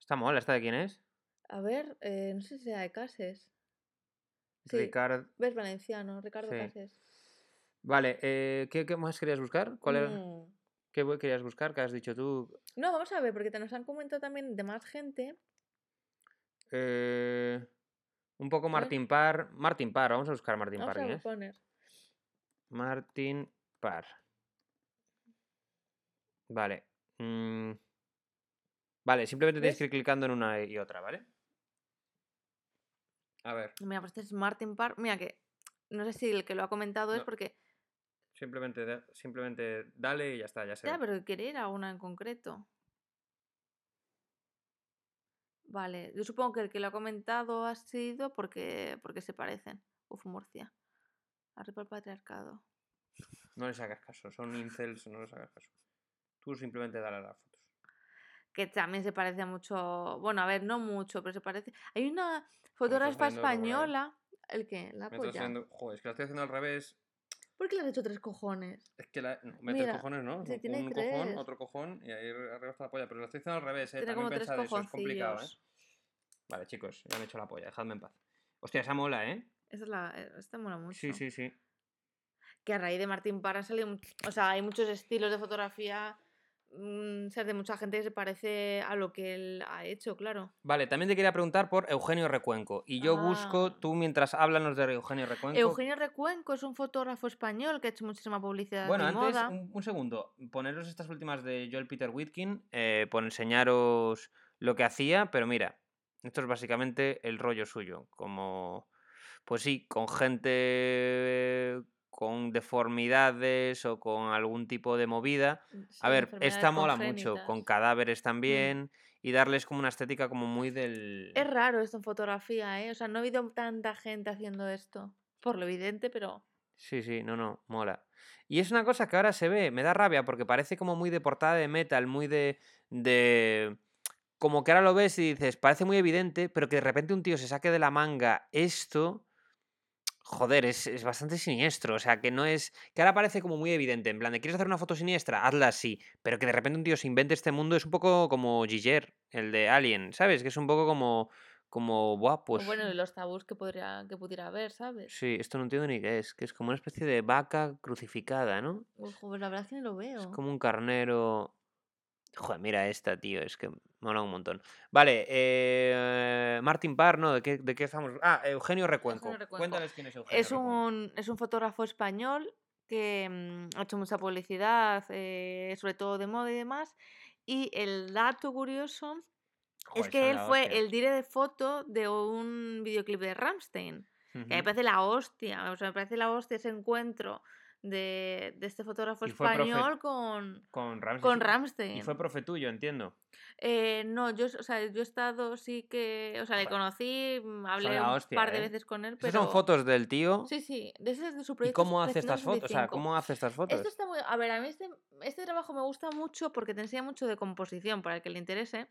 Esta mola, ¿esta de quién es? A ver, eh, no sé si sea de Cases. Sí. Ricard. ¿Ves valenciano? Ricardo Sí. Cases. Vale, eh, ¿qué, qué más querías buscar? ¿Cuál era? ¿Qué querías buscar? ¿Qué has dicho tú? No, vamos a ver, porque te nos han comentado también de más gente. Eh, un poco. Martín Parr. Martín Parr, vamos a buscar Martín Vamos Parr. a ¿quién es? poner. Martín Parr. Vale. mm, Vale, simplemente tienes ¿Ves? que ir clicando en una y otra, ¿vale? A ver, Mira, pues este es Martin Parr. Mira que no sé si el que lo ha comentado es porque. Simplemente, simplemente dale y ya está, ya se Ya, ve. pero quería ir a una en concreto. Vale, yo supongo que el que lo ha comentado ha sido porque, porque se parecen. Uf, Murcia. Arriba el patriarcado. No les hagas caso, son incels, no les hagas caso. Tú simplemente dale a las fotos. Que también se parece mucho. Bueno, a ver, no mucho, pero se parece. Hay una fotógrafa española. ¿El qué? La polla. haciendo... Joder, es que la estoy haciendo al revés. ¿Por qué le has hecho tres cojones? Es que la... no, Mira, cojones, ¿no? Un- tiene un tres. cojón, otro cojón y ahí arriba está la polla. Pero la estoy haciendo al revés, ¿eh? Tiene También pensad eso, es complicado, ¿eh? Vale, chicos, ya me he hecho la polla, dejadme en paz. Hostia, esa mola, ¿eh? Esta, es la, eh, esta mola mucho. Sí, sí, sí. que a raíz de Martín Parra much- o sea, hay muchos estilos de fotografía, mm, o sea, de mucha gente que se parece a lo que él ha hecho, claro. Vale, también te quería preguntar por Eugenio Recuenco. Y yo busco, Ah. tú mientras háblanos de Eugenio Recuenco. Eugenio Recuenco es un fotógrafo español que ha hecho muchísima publicidad Bueno, de antes, moda. un, un segundo. Poneros estas últimas de Joel Peter Whitkin, eh, por enseñaros lo que hacía, pero mira, esto es básicamente el rollo suyo. Como, pues sí, con gente con deformidades o con algún tipo de movida. Sí, A ver, esta mola mucho, con cadáveres también, y darles como una estética como muy del... Es raro esto en fotografía, ¿eh? O sea, no he habido tanta gente haciendo esto. Por lo evidente, pero... Sí, sí, no, no, mola. Y es una cosa que ahora se ve, me da rabia porque parece como muy de portada de metal, muy de, de... Como que ahora lo ves y dices, parece muy evidente, pero que de repente un tío se saque de la manga esto, joder, es, es bastante siniestro. O sea, que no es... Que ahora parece como muy evidente, en plan de, ¿quieres hacer una foto siniestra? Hazla así. Pero que de repente un tío se invente este mundo es un poco como Giger, el de Alien, ¿sabes? Que es un poco como... Como, buah, pues... bueno, los tabús que, podría, que pudiera haber, ¿sabes? Sí, esto no entiendo ni qué es, que es como una especie de vaca crucificada, ¿no? Uy, joder, la verdad es que ni lo veo. Es como un carnero. Joder, mira esta, tío, es que mola un montón. Vale, eh, Martin Parr, ¿no? ¿De qué, ¿De qué estamos? Ah, Eugenio Recuenco. Eugenio Recuenco. Cuéntales quién es Eugenio Es Recuenco. un, es un fotógrafo español que mm, ha hecho mucha publicidad, eh, sobre todo de moda y demás. Y el dato curioso es que él fue hostia. el dire de foto de un videoclip de Rammstein. Que me parece la hostia, o sea, me parece la hostia ese encuentro de, de este fotógrafo profe- español con, Con Ramsey. con sí. Rammstein. Y fue profe tuyo, entiendo. Eh, no, yo, o sea, yo he estado, sí que, o sea, le conocí, mm, hablé la un hostia, par de ¿eh? veces con él, Esas son pero fotos del tío. sí, sí, de ese es de su ¿Y proyecto cómo hace estas fotos? O sea, 365. ¿cómo hace estas Esto fotos? está muy, a ver, a mí este, este trabajo me gusta mucho porque te enseña mucho de composición para el que le interese.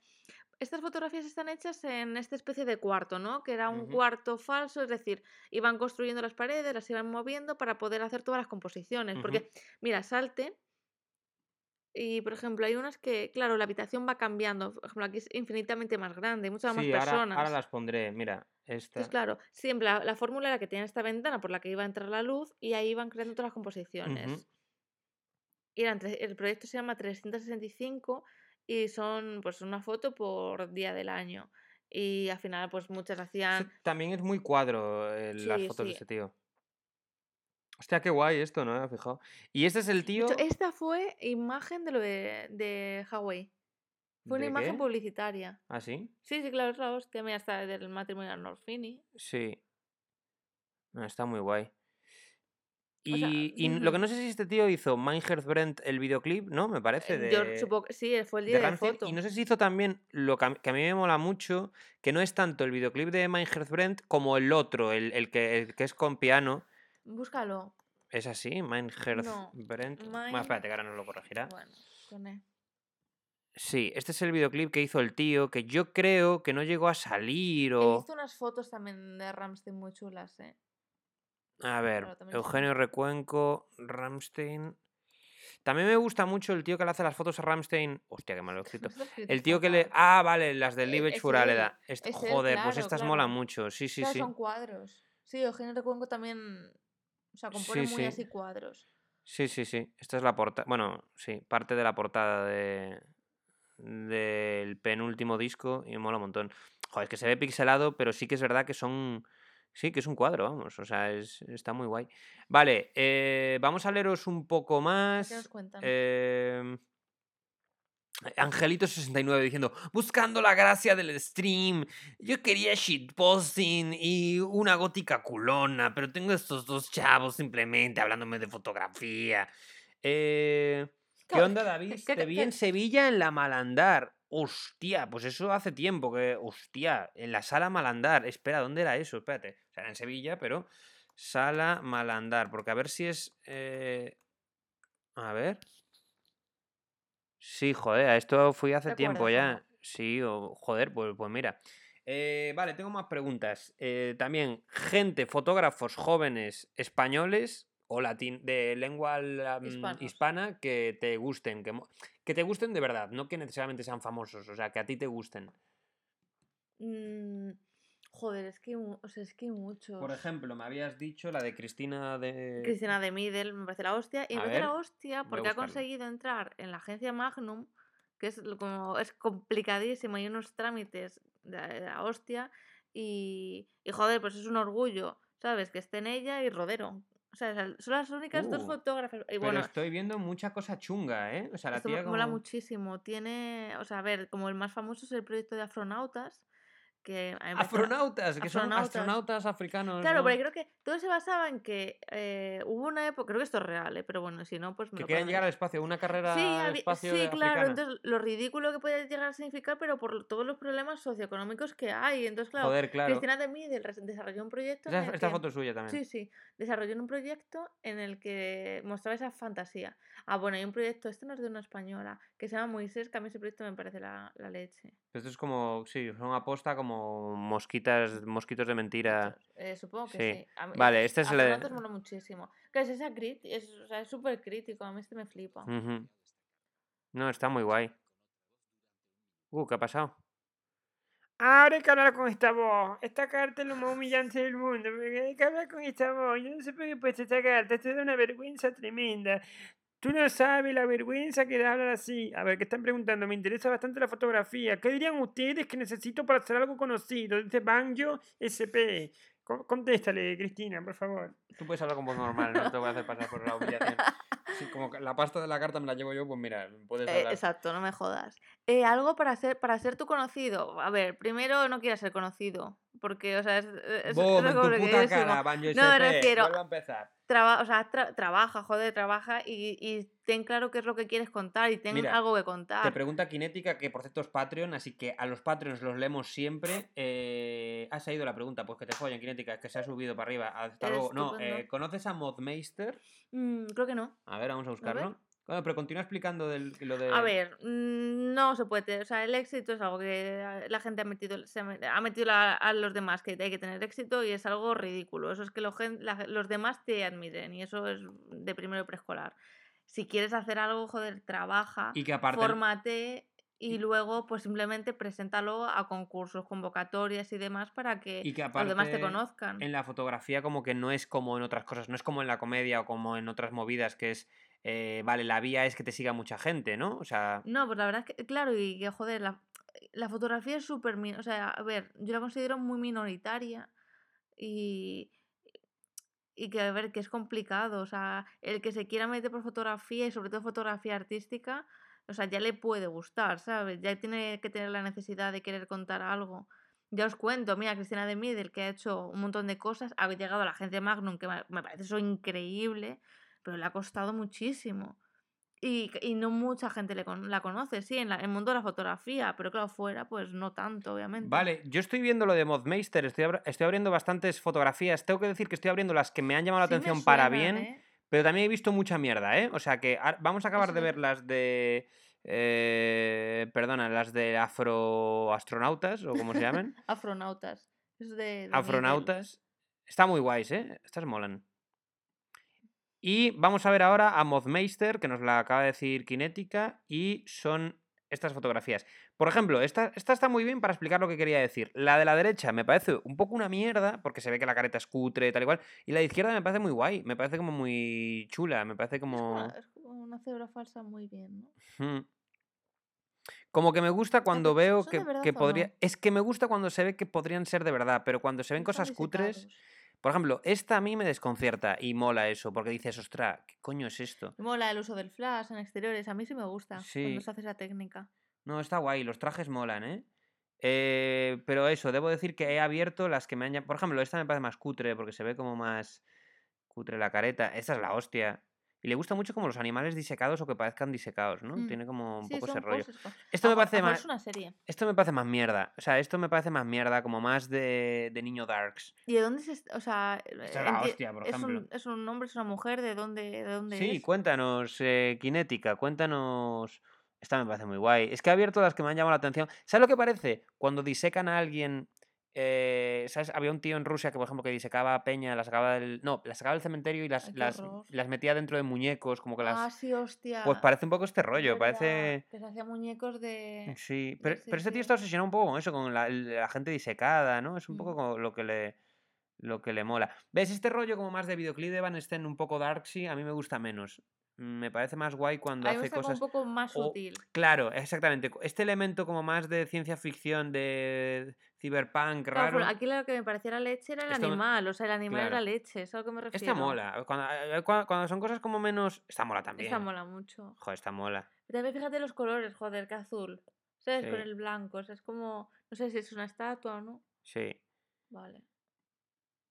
Estas fotografías están hechas en esta especie de cuarto, ¿no? Que era un Ujú, cuarto falso, es decir, iban construyendo las paredes, las iban moviendo para poder hacer todas las composiciones. ujú. Porque, mira, salte y, por ejemplo, hay unas que, claro, la habitación va cambiando. Por ejemplo, aquí es infinitamente más grande, hay muchas más Sí, ahora, ahora personas. las pondré. Mira, Entonces, esta. claro, siempre la, la fórmula era que tenía esta ventana por la que iba a entrar la luz y ahí iban creando todas las composiciones. Y eran el proyecto se llama 365 y son pues una foto por día del año. Y al final pues muchas hacían... también es muy cuadro eh, las Sí, fotos de este tío. Hostia, qué guay esto, ¿no? Me he fijado. Y este es el De hecho, tío. esta fue imagen de lo de, de Huawei. Fue una ¿De imagen qué? ¿publicitaria? ¿Ah, sí? Sí, sí, claro, es la hostia. Mira, hasta del matrimonio Norfini. Sí. No, está muy guay. O sea, Y, y lo que no sé si este tío hizo Minecraft Brent el videoclip, ¿no? Me parece, Eh, Yo de, supongo que sí, fue el de día de Rammstein. Y foto. no sé si hizo también lo que a, que a mí me mola mucho, que no es tanto el videoclip de Minecraft Brent como el otro, el, el que, el que es con piano. Búscalo. ¿Es así? Minecraft No. Brent. Bueno, Mine... espérate, que ahora nos lo corregirá. Bueno, con E. Sí, este es el videoclip que hizo el tío, que yo creo que no llegó a salir He o... visto unas fotos también de Ramstein muy chulas, ¿eh? A ver. Eugenio Recuenco, Ramstein... También me gusta mucho el tío que le hace las fotos a Ramstein. Hostia, que mal lo he No escrito. El tío que le. Ah, vale, las del Liebech Es für él, Aleda. Est- es él, Joder, pues claro, estas molan claro. mucho. Sí, sí, Claro, sí. son cuadros. Sí, Eugenio Recuenco también, sea, compone Sí, muy sí. así cuadros. Sí, sí, sí. Esta es la portada. Bueno, sí, parte de la portada de del penúltimo disco y me mola un montón. Joder, es que se ve pixelado, pero sí que es verdad que son. Sí, que es un cuadro, vamos. O sea, es, está muy guay. Vale, eh, vamos a leeros un poco ¿Qué nos más. cuentan? em, Angelito69 diciendo, buscando la gracia del stream, yo quería shitposting y una gótica culona, pero tengo estos dos chavos simplemente hablándome de fotografía. Eh, ¿Qué onda, David? que- Te vi en Sevilla en la Malandar. Hostia, pues eso hace tiempo que... Hostia, en la sala Malandar. Espera, ¿dónde era eso? Espérate. O sea, era en Sevilla, pero... Sala Malandar. Porque a ver si es... eh, A ver. Sí, joder, a esto fui hace ¿te tiempo acuerdas ya. Sí, o joder, pues, pues mira. Eh, vale, tengo más preguntas. Eh, también, gente, fotógrafos jóvenes españoles o latin de lengua mm, hispana que te gusten, que, que te gusten de verdad, no que necesariamente sean famosos, o sea, que a ti te gusten. Mm, joder, es que, o sea, es que hay Por muchos. ejemplo, me habías dicho la de Cristina de... Cristina de Middle me parece la hostia. Y me parece la hostia porque ha conseguido entrar en la agencia Magnum, que es como es complicadísimo, hay unos trámites de, de la hostia. Y, y joder, pues es un orgullo, ¿sabes? Que esté en ella y Rodero. O sea, son las únicas dos Uh, fotógrafas. Y pero bueno, estoy viendo mucha cosa chunga, ¿eh? O sea, la Esto tía mola como... muchísimo. Tiene, o sea, a ver, como el más famoso es el proyecto de astronautas, que a mí me parece Astronautas, que son astronautas. africanos, Claro, ¿no? porque creo que todo se basaba en que eh, hubo una época, creo que esto es real, eh, pero bueno, si no, pues me Que quieren llegar al espacio, una carrera Sí, al espacio sí, claro, africana. entonces lo ridículo que puede llegar a significar, pero por todos los problemas socioeconómicos que hay. Entonces, claro, Joder, claro. Cristina de res- desarrolló un proyecto Esta, el esta que... foto es suya también. Sí, sí, desarrolló un proyecto en el que mostraba esa fantasía. Ah, bueno, hay un proyecto, este no es de una española, que se llama Moisés, que a mí ese proyecto me parece la, la leche. Esto es como, sí, son aposta como mosquitas, mosquitos de mentira. Eh, supongo que Sí. sí. A mí- Vale, este es el... Astronautas mola muchísimo. Que es esa crit, es, o sea, es súper crítico, a mí este me flipa. Ujú. No, está muy guay. Uh, ¿qué ha pasado? Ahora hay que hablar con esta voz. Esta carta es lo más humillante del mundo. Porque hay que hablar con esta voz. Yo no sé por qué he puesto esta carta. Esto da una vergüenza tremenda. Tú no sabes la vergüenza que da hablar así. A ver, ¿qué están preguntando? Me interesa bastante la fotografía. ¿Qué dirían ustedes que necesito para hacer algo conocido? Dice Banjo SP. Co- Contéstale, Cristina, por favor. Tú puedes hablar como normal, no te voy a hacer pasar por la humillación. Sí, como la pasta de la carta me la llevo yo, pues mira, puedes Eh, hablar. exacto, no me jodas. Eh, algo para ser, para ser tú conocido. A ver, primero no quieras ser conocido. Porque, o sea, es, es, Boom, es en tu puta cara, Banjo No, me SP, refiero- vuelvo a empezar. Traba- o sea, tra- trabaja, joder, trabaja y, y ten claro qué es lo que quieres contar y ten Mira, algo que Te contar. pregunta Kinética, que por cierto es Patreon, así que a los Patreons los leemos siempre. Eh, ¿Has ido la pregunta? Pues que te follen, Kinética, es que se ha subido para arriba. Hasta luego. No, eh, ¿conoces a Modmeister? Mm, creo que no. A ver, vamos a buscarlo. Bueno, pero continúa explicando del, lo de... A ver, mm, no se puede. O sea, el éxito es algo que eh, la gente ha metido, se ha me- ha metido la- a los demás que hay que tener éxito y es algo ridículo. Eso es que lo la- los demás te admiren y eso es de primero preescolar. Si quieres hacer algo, joder, trabaja, Y que aparte... fórmate y luego pues simplemente preséntalo a concursos, convocatorias y demás para que, Y que los demás te aparte, conozcan. En la fotografía como que no es como en otras cosas, no es como en la comedia o como en otras movidas que es, eh, vale, la vía es que te siga mucha gente, ¿no? O sea, No, pues la verdad es que, claro, y que joder, la, la fotografía es súper. O sea, a ver, yo la considero muy minoritaria y. Y que, a ver, que es complicado. O sea, el que se quiera meter por fotografía y sobre todo fotografía artística, o sea, ya le puede gustar, ¿sabes? Ya tiene que tener la necesidad de querer contar algo. Ya os cuento, mira, Cristina de Midel, que ha hecho un montón de cosas, ha llegado a la agencia Magnum, que me parece eso increíble, pero le ha costado muchísimo. Y, y no mucha gente le con- la conoce, sí, en, la- el mundo de la fotografía, pero claro, fuera, pues no tanto, obviamente. vale, yo estoy viendo lo de Modmeister, estoy, estoy abriendo bastantes fotografías, tengo que decir que estoy abriendo las que me han llamado la Sí atención para bien, ¿eh? pero también he visto mucha mierda, ¿eh? O sea que vamos a acabar de ver las de... eh, perdona, las de afroastronautas o como se llaman. Afronautas. Es de. Afronautas. Está muy guays, ¿eh? Estas molan. Y vamos a ver ahora a Modmeister, que nos la acaba de decir Kinética, y son estas fotografías. Por ejemplo, esta, esta está muy bien para explicar lo que quería decir. La de la derecha me parece un poco una mierda, porque se ve que la careta es cutre, tal y cual. Y la de izquierda me parece muy guay, me parece como muy chula, me parece como, es como una cebra falsa muy bien, ¿no? Como que me gusta cuando veo ¿son que, que podría... no? Es que me gusta cuando se ve que podrían ser de verdad, pero cuando se ven cosas cutres... Por ejemplo, esta a mí me desconcierta y mola eso, porque dices, ostras, ¿qué coño es esto? Mola el uso del flash en exteriores, a mí sí me gusta Sí. cuando se hace esa técnica. No, está guay, los trajes molan, ¿eh? Eh, pero eso, debo decir que he abierto las que me han... Por ejemplo, esta me parece más cutre, porque se ve como más cutre la careta. Esta es la hostia. Y le gusta mucho como los animales disecados o que parezcan disecados, ¿no? Mm. Tiene como un Sí, poco ese rollo. Esto me a- parece más... Es una serie. Esto me parece más mierda. O sea, esto me parece más mierda, como más de, de niño darks. ¿Y de dónde se.? O sea. La hostia, por es ejemplo. Un, ¿Es un hombre, es una mujer? ¿De dónde, de dónde Sí, es? cuéntanos, eh, Kinética, cuéntanos. Esta me parece muy guay. Es que he abierto las que me han llamado la atención. ¿Sabes lo que parece? Cuando disecan a alguien. Eh, ¿Sabes? Había un tío en Rusia que, por ejemplo, que disecaba a Peña, las sacaba del. No, las sacaba del cementerio y las, las, las metía dentro de muñecos, como que las. Ah, sí, hostia. Pues parece un poco este rollo, parece. Que se hacía muñecos de. Sí, pero, pero este tío está obsesionado un poco con eso, con la, la gente disecada, ¿no? Es un poco Mm. como lo que le lo que le mola. ¿Ves? Este rollo como más de videoclip de Van Steen, un poco darksy, a mí me gusta menos. Me parece más guay cuando hace cosas... un poco más o-. Claro, exactamente. Este elemento como más de ciencia ficción, de cyberpunk, raro. aquí lo que me parecía leche era el Esto animal, o sea, el animal claro. era leche, es a lo que me refiero. Esta mola. Cuando, eh, cuando, cuando son cosas como menos... Esta mola también. Esta mola mucho. Joder, esta mola. También fíjate los colores, joder, qué azul. ¿Sabes? Con el blanco, o sea, es como. No sé si es una estatua o no. Sí. Vale.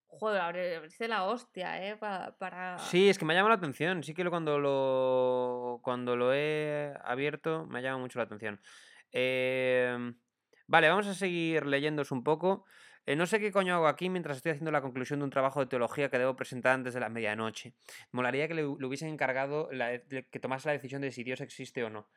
Joder, abre- abriste la hostia, ¿eh? Pa- para. Sí, es que me ha llamado la atención. Sí que lo- cuando lo cuando lo he abierto me ha llamado mucho la atención. Em, vale, vamos a seguir leyéndos un poco. Eh, no sé qué coño hago aquí mientras estoy haciendo la conclusión de un trabajo de teología que debo presentar antes de la medianoche. Molaría que le, le hubiesen encargado la que tomase la decisión de si Dios existe o no.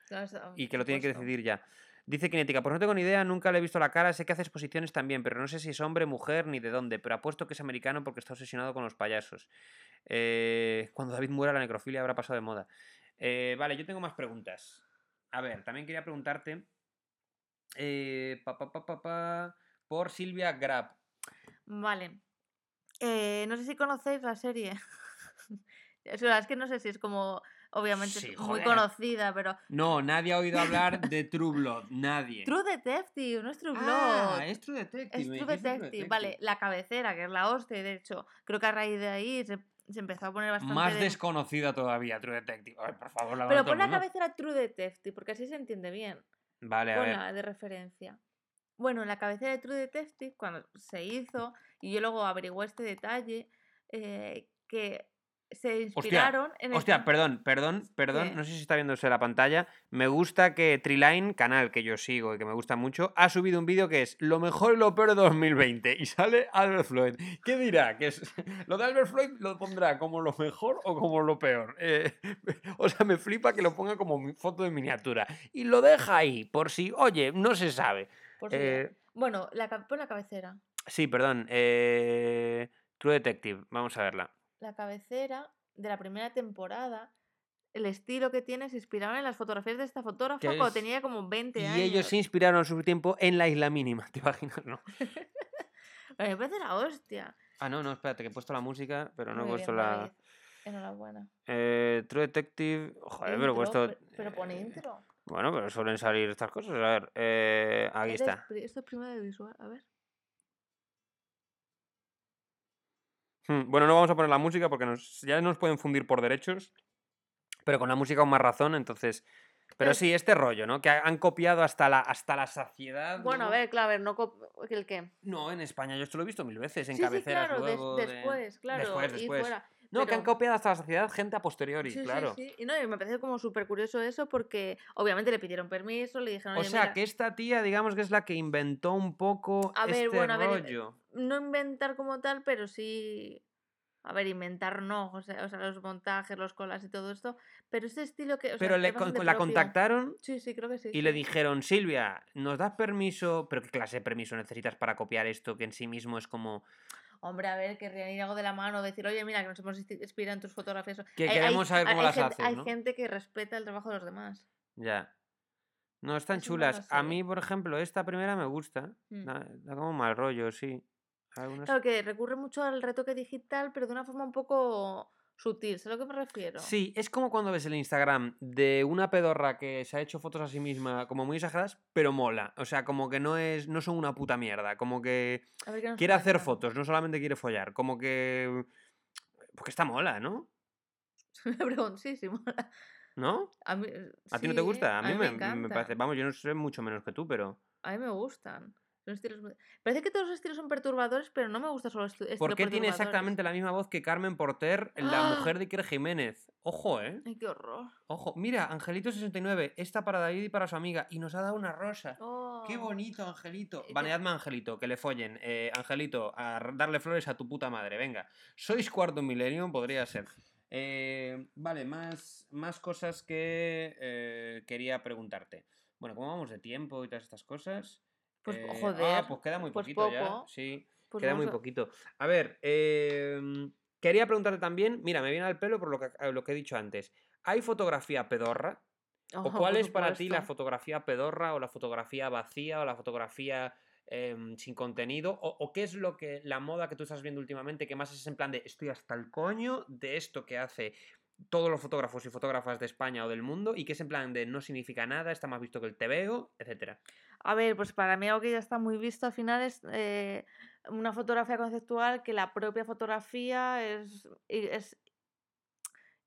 Y que lo tiene que decidir ya. Dice Kinética, pues no tengo ni idea, nunca le he visto la cara, sé que hace exposiciones también, pero no sé si es hombre, mujer, ni de dónde, pero apuesto que es americano porque está obsesionado con los payasos. Eh, cuando David muera, la necrofilia habrá pasado de moda. Eh, vale, yo tengo más preguntas. A ver, también quería preguntarte eh, pa, pa, pa, por Silvia Grab. Vale. Eh, no sé si conocéis la serie. Es que no sé si es como. Obviamente Sí, es muy conocida, pero. No, nadie ha oído hablar de True Blood, nadie. True Detective, no es True Blood. Ah, es True Detective. Es True Detective, vale, la cabecera, que es la hostia, de hecho, creo que a raíz de ahí se, se empezó a poner bastante. Más de- desconocida todavía, True Detective. Ay, por favor, la Pero pon la cabecera True Detective, porque así se entiende bien. Vale, a ver. De referencia. Bueno, la cabecera de True Detective, cuando se hizo, y yo luego averigué este detalle, eh, que se inspiraron en el... Hostia, perdón, perdón, perdón, ¿Qué? no sé si está viéndose la pantalla. Me gusta que Triline, canal que yo sigo y que me gusta mucho, ha subido un vídeo que es lo mejor y lo peor de 2020 y sale Albert Floyd. ¿Qué dirá? ¿Que es... ¿Lo de Albert Floyd lo pondrá como lo mejor o como lo peor? Eh, o sea, me flipa que lo ponga como foto de miniatura y lo deja ahí por si, oye, no se sabe. por si- Eh, Bueno, la, pon la cabecera. sí, perdón. eh, True Detective, vamos a verla. La cabecera de la primera temporada, el estilo que tiene se inspiraron en las fotografías de esta fotógrafa cuando es- tenía como 20 Y años. ellos se inspiraron a su tiempo en la isla mínima, ¿te imaginas? No. Me parece la hostia. Ah, no, no, espérate, que he puesto la música, pero no he puesto bien, la. David. Enhorabuena. Eh, True Detective. Joder, pero he puesto. pe- Pero pone eh, intro. Bueno, pero suelen salir estas cosas. A ver, eh, aquí está. Esto es primero de visual. A ver. Hmm, Bueno, no vamos a poner la música porque nos, ya nos pueden fundir por derechos. Pero con la música aún más razón, entonces. Pero Es- sí, este rollo, ¿no? Que ha- han copiado hasta la, hasta la saciedad. Bueno, a ver, claro, a ver, no ¿el qué? No, en España yo esto lo he visto mil veces, en Sí, sí, cabeceras claro, des- luego. de- después, claro, Después, y después. fuera. No, que han copiado hasta la saciedad gente a posteriori, Sí, sí, claro. sí. Y no, y me parece como súper curioso eso porque obviamente le pidieron permiso, le dijeron, O "Oye, sea, mira, que esta tía, digamos que es la que inventó un poco A ver, este bueno, a ver, rollo. no inventar como tal, pero sí. A ver, inventar no, o sea, o sea, los montajes, los colas y todo esto. Pero este estilo que. o sea, Pero le con- la contactaron Sí, sí, creo que sí. y le dijeron, Silvia, ¿nos das permiso? ¿Pero qué clase de permiso necesitas para copiar esto que en sí mismo es como Hombre, a ver, querrían ir algo de la mano, decir, oye, mira, que nos hemos inspirado en tus fotografías. Que Hay- queremos hay- saber cómo hay las gente, haces, Hay ¿no? gente que respeta el trabajo de los demás. ya? No, están lo chulas. A mí, por ejemplo, esta primera me gusta. Mm. Da, da como mal rollo, sí. Algunas- Claro, que recurre mucho al retoque digital, pero de una forma un poco sutil, ¿sabes a lo que me refiero? Sí, es como cuando ves el Instagram de una pedorra que se ha hecho fotos a sí misma como muy exageradas, pero mola. O sea, como que no es no son una puta mierda, como que quiere hacer fotos, no solamente quiere follar, como que porque está mola, ¿no? Me sí, sí, mola. ¿No? A, mí, ¿A ti no te gusta? A mí, me, encanta. me parece, vamos, yo no sé mucho menos que tú, pero A mí me gustan. Son estilos muy- Parece que todos los estilos son perturbadores, pero no me gusta solo estilo ¿por qué tiene exactamente la misma voz que Carmen Porter, la ¡Ah! mujer de Iker Jiménez? Ojo, ¿eh? Ay, qué horror. Ojo, mira, Angelito69, esta para David y para su amiga, y nos ha dado una rosa. Qué Oh. bonito, Angelito. Eh, Baneadme a Angelito, que le follen. Eh, Angelito, a darle flores a tu puta madre, venga. Sois cuarto milenio, podría ser. Eh, vale, más, más cosas que eh, quería preguntarte. Bueno, ¿cómo vamos de tiempo y todas estas cosas? Pues, Eh, joder, Ah, pues queda muy pues poquito ya. Sí, Pues queda muy a- poquito. A ver, em, quería preguntarte también, mira, me viene al pelo por lo que, lo que he dicho antes. ¿Hay fotografía pedorra? Oh, ¿O cuál es para ti la fotografía pedorra o la fotografía vacía o la fotografía em, sin contenido? O, o qué es lo que la moda que tú estás viendo últimamente que más es en plan de estoy hasta el coño de esto que hace todos los fotógrafos y fotógrafas de España o del mundo y que es en plan de no significa nada, está más visto que el TVO, etcétera. A ver, pues para mí algo que ya está muy visto al final es eh, una fotografía conceptual que la propia fotografía es, es,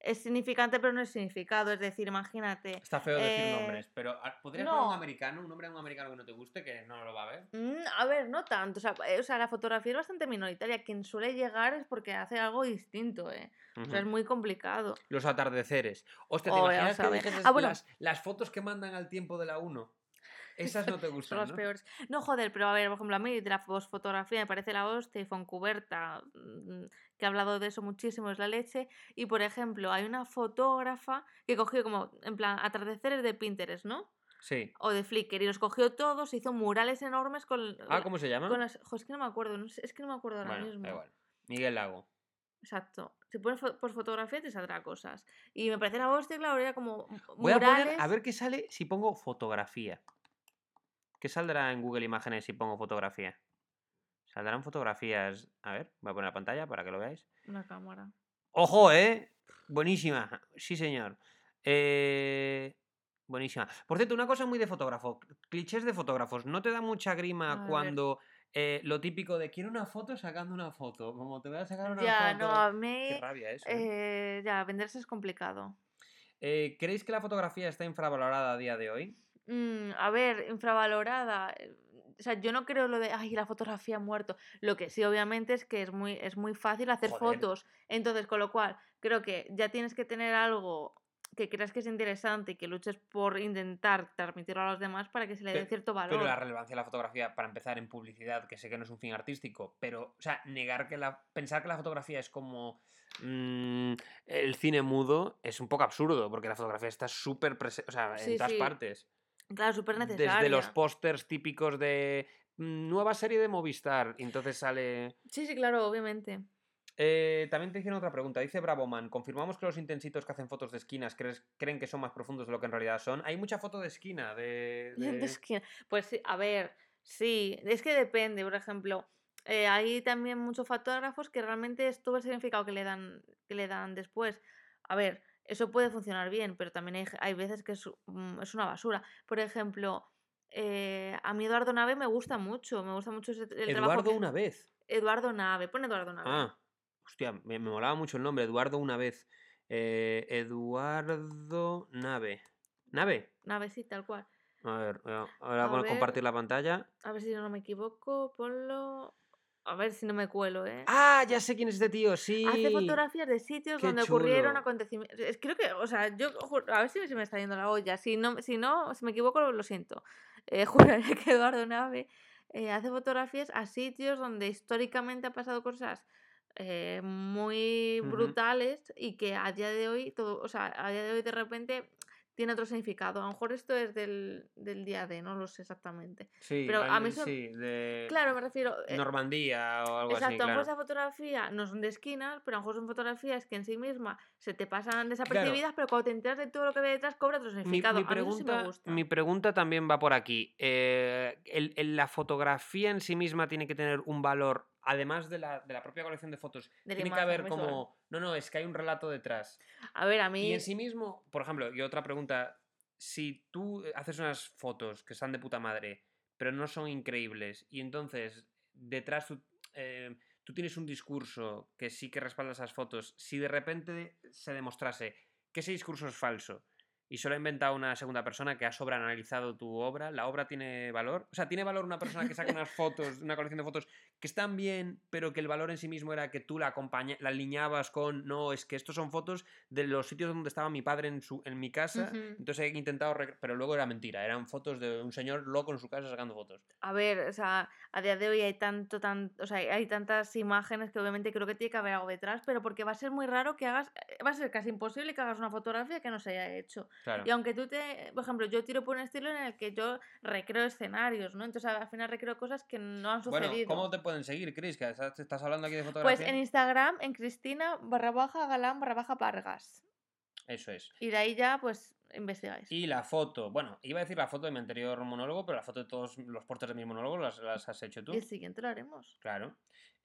es significante pero no es significado. Es decir, imagínate. Está feo decir Eh, nombres, pero ah, ¿podrías poner un no. americano, un nombre de un americano que no te guste, que no lo va a ver? mm, a ver, no tanto. O sea, eh, o sea, la fotografía es bastante minoritaria. Quien suele llegar es porque hace algo distinto, ¿eh? O sea, es muy complicado. Los atardeceres. Hostia, ¿te Oh, imaginas que Ah, bueno. las, las fotos que mandan al tiempo de la 1? Esas no te Son gustan, los ¿no? peores. No, joder, pero a ver, por ejemplo, a mí de la fotografía me parece la hostia y Foncuberta, mm, que ha hablado de eso muchísimo, es la leche. Y por ejemplo, hay una fotógrafa que cogió como, en plan, atardeceres de Pinterest, ¿no? Sí. O de Flickr, y los cogió todos, hizo murales enormes con. Ah, ¿cómo se llama? con las. Jo, es que no me acuerdo, no sé- es que no me acuerdo ahora Bueno, mismo. da igual. Miguel Lago. Exacto. Si pones por fotografía te saldrá cosas. Y me parece la hostia, claro, era como Voy a murales. poner a ver qué sale si pongo fotografía. ¿Qué saldrá en Google Imágenes si pongo fotografía? Saldrán fotografías. A ver, voy a poner la pantalla para que lo veáis. Una cámara. ¡Ojo, eh! Buenísima. Sí, señor. Eh, Buenísima. Por cierto, una cosa muy de fotógrafo. Clichés de fotógrafos. ¿No te da mucha grima cuando eh, lo típico de quiero una foto sacando una foto? Como te voy a sacar una Ya, foto. no, a mí. Qué rabia eso. ¿eh? Eh, ya, venderse es complicado. Eh, ¿Creéis que la fotografía está infravalorada a día de hoy? Mm, a ver, infravalorada. eh, o sea, yo no creo lo de, ay, la fotografía ha muerto. Lo que sí, obviamente, es que es muy, es muy fácil hacer Joder. fotos. Entonces, con lo cual, creo que ya tienes que tener algo que creas que es interesante y que luches por intentar transmitirlo a los demás para que se le dé cierto valor. Pero la relevancia de la fotografía, para empezar, en publicidad, que sé que no es un fin artístico, pero, o sea, negar que la. pensar que la fotografía es como. mm, el cine mudo es un poco absurdo, porque la fotografía está súper presente, o sea, en Sí, todas sí, partes. Claro, súper Desde los necesaria. pósters típicos de. mm, nueva serie de Movistar, entonces sale. Sí, sí, claro, obviamente. Eh, también te hicieron otra pregunta. Dice Bravoman, ¿confirmamos que los intensitos que hacen fotos de esquinas crees- creen que son más profundos de lo que en realidad son? Hay mucha foto de esquina, de... de- De esquina. Pues sí, a ver, sí, es que depende, por ejemplo, eh, hay también muchos fotógrafos que realmente es todo el significado que le dan, que le dan después. A ver, eso puede funcionar bien, pero también hay, hay veces que es, mm, es una basura. Por ejemplo, eh, a mí Eduardo Nave me gusta mucho, me gusta mucho ese- el trabajo Eduardo una vez. Eduardo Nave, pon Eduardo Nave. Ah, hostia, me, me molaba mucho el nombre, Eduardo una vez. Eh, Eduardo Nave. ¿Nave? Nave, sí, tal cual. A ver, eh, ahora A voy a ver. compartir la pantalla. A ver si no me equivoco, ponlo... A ver si no me cuelo, ¿eh? ¡Ah! Ya sé quién es este tío, sí. Hace fotografías de sitios Qué donde ocurrieron acontecimientos. Es- Creo que, o sea, yo a ver si me está yendo la olla. Si no, si no, si me equivoco, lo siento. Eh, juraré que Eduardo Nave eh, hace fotografías a sitios donde históricamente han pasado cosas eh, muy brutales y que a día de hoy, todo, o sea, a día de hoy de repente tiene otro significado. A lo mejor esto es del, del día de, no lo sé exactamente. Sí, pero a mí eso- sí, de Claro, me refiero. eh, Normandía o algo Exacto, así, a lo mejor claro. esa fotografía no son de esquinas, pero a lo mejor son fotografías que en sí mismas se te pasan desapercibidas, pero cuando te enteras de todo lo que ve detrás cobra otro Mi, significado. mi a mí eso sí me pregunta, gusta. mi pregunta también va por aquí. Eh, el- el- ¿La fotografía en sí misma tiene que tener un valor, además de la, de la propia colección de fotos? De tiene que haber visual. como... No, no, es que hay un relato detrás. A ver, a Y mí. en sí mismo, por ejemplo, y otra pregunta, si tú haces unas fotos que están de puta madre, pero no son increíbles, y entonces detrás tú, eh, tú tienes un discurso que sí que respalda esas fotos, si de repente se demostrase que ese discurso es falso y solo ha inventado una segunda persona que ha sobreanalizado tu obra, ¿la obra tiene valor? O sea, ¿tiene valor una persona que saca unas fotos, una colección de fotos que están bien, pero que el valor en sí mismo era que tú la acompaña, la alineabas con, no, es que estos son fotos de los sitios donde estaba mi padre en, su, en mi casa, Ujú. entonces he intentado, pero luego era mentira, eran fotos de un señor loco en su casa sacando fotos. A ver, o sea, a día de hoy hay tanto, tan, o sea, hay tantas imágenes que obviamente creo que tiene que haber algo detrás, pero porque va a ser muy raro que hagas, eh, va a ser casi imposible que hagas una fotografía que no se haya hecho. Claro. Y aunque tú te, por ejemplo, yo tiro por un estilo en el que yo recreo escenarios, ¿no? Entonces al final recreo cosas que no han Bueno, sucedido. ¿cómo te pueden seguir, Chris? Que estás estás hablando aquí de Pues fotografía. en Instagram, en Cristina barra baja galán barra baja Vargas. Eso es. Y de ahí ya, pues, investigáis. Y la foto, bueno, iba a decir la foto de mi anterior monólogo, pero la foto de todos los portes de mi monólogo las, las has hecho tú. Y el siguiente lo haremos. Claro.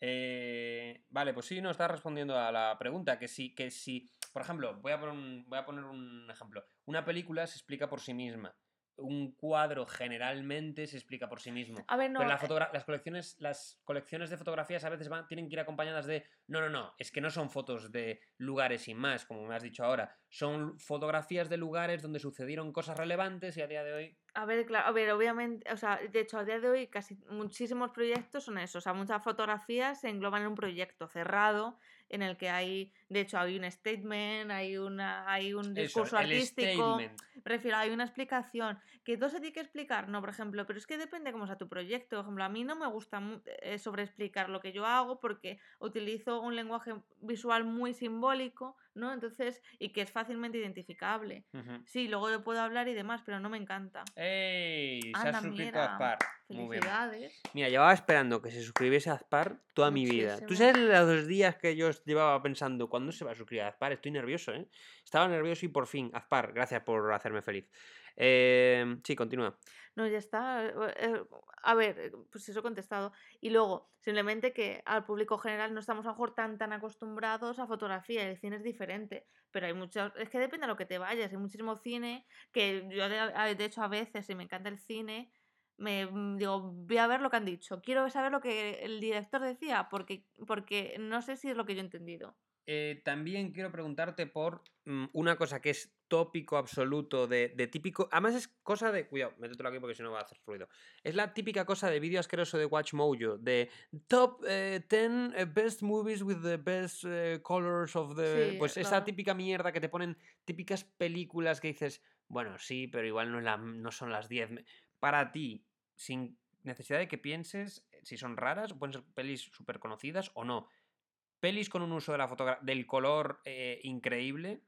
Eh, vale, pues sí, no, estás respondiendo a la pregunta, que sí, que sí. Por ejemplo, voy a poner un, voy a poner un ejemplo. Una película se explica por sí misma. Un cuadro generalmente se explica por sí mismo. A ver, no. Pero la eh, las, colecciones, las colecciones de fotografías a veces van, tienen que ir acompañadas de. No, no, no. Es que no son fotos de lugares sin más, como me has dicho ahora. Son fotografías de lugares donde sucedieron cosas relevantes y a día de hoy. A ver, claro, a ver, obviamente, o sea, de hecho, a día de hoy casi muchísimos proyectos son eso, o sea, muchas fotografías se engloban en un proyecto cerrado en el que hay, de hecho, hay un statement, hay una, hay un Eso, discurso el artístico, statement. me refiero, hay una explicación, que todo se tiene que explicar, no, por ejemplo, pero es que depende cómo sea tu proyecto, por ejemplo, a mí no me gusta eh, sobreexplicar lo que yo hago porque utilizo un lenguaje visual muy simbólico, ¿no? Entonces, y que es fácilmente identificable. Ujú. Sí, luego yo puedo hablar y demás, pero no me encanta. ¡Ey! Se ha Anda, suscrito a bien. Felicidades. Mira, llevaba esperando que se suscribiese a Azpar toda mi vida. ¿Tú Muchísimo. sabes los días que yo llevaba pensando, ¿cuándo se va a suscribir a Azpar? Estoy nervioso, ¿eh? Estaba nervioso y por fin, Azpar, gracias por hacerme feliz. Eh, sí, continúa. No, ya está. eh, eh, A ver, eh, pues eso he contestado. Y luego, simplemente que al público general no estamos a lo mejor tan tan acostumbrados a fotografía. El cine es diferente. Pero hay muchos. Es que depende de lo que te vayas. Hay muchísimo cine que yo, a- de hecho, a veces, si me encanta el cine, me mm, digo, voy a ver lo que han dicho. Quiero saber lo que el director decía, porque, porque no sé si es lo que yo he entendido. Eh, también quiero preguntarte por mm, una cosa que es tópico absoluto de, de típico. Además, es cosa de. Cuidado, métetelo aquí porque si no va a hacer ruido. Es la típica cosa de vídeo asqueroso de Watch Mojo. De top eh, 10 eh, best movies with the best eh, colors of the. Sí, pues esa típica mierda que te ponen típicas películas que dices. Bueno, sí, pero igual no, es la- no son las 10. Me- Para ti, sin necesidad de que pienses eh, si son raras, pueden ser pelis súper conocidas o no. Pelis con un uso de la del color eh, increíble.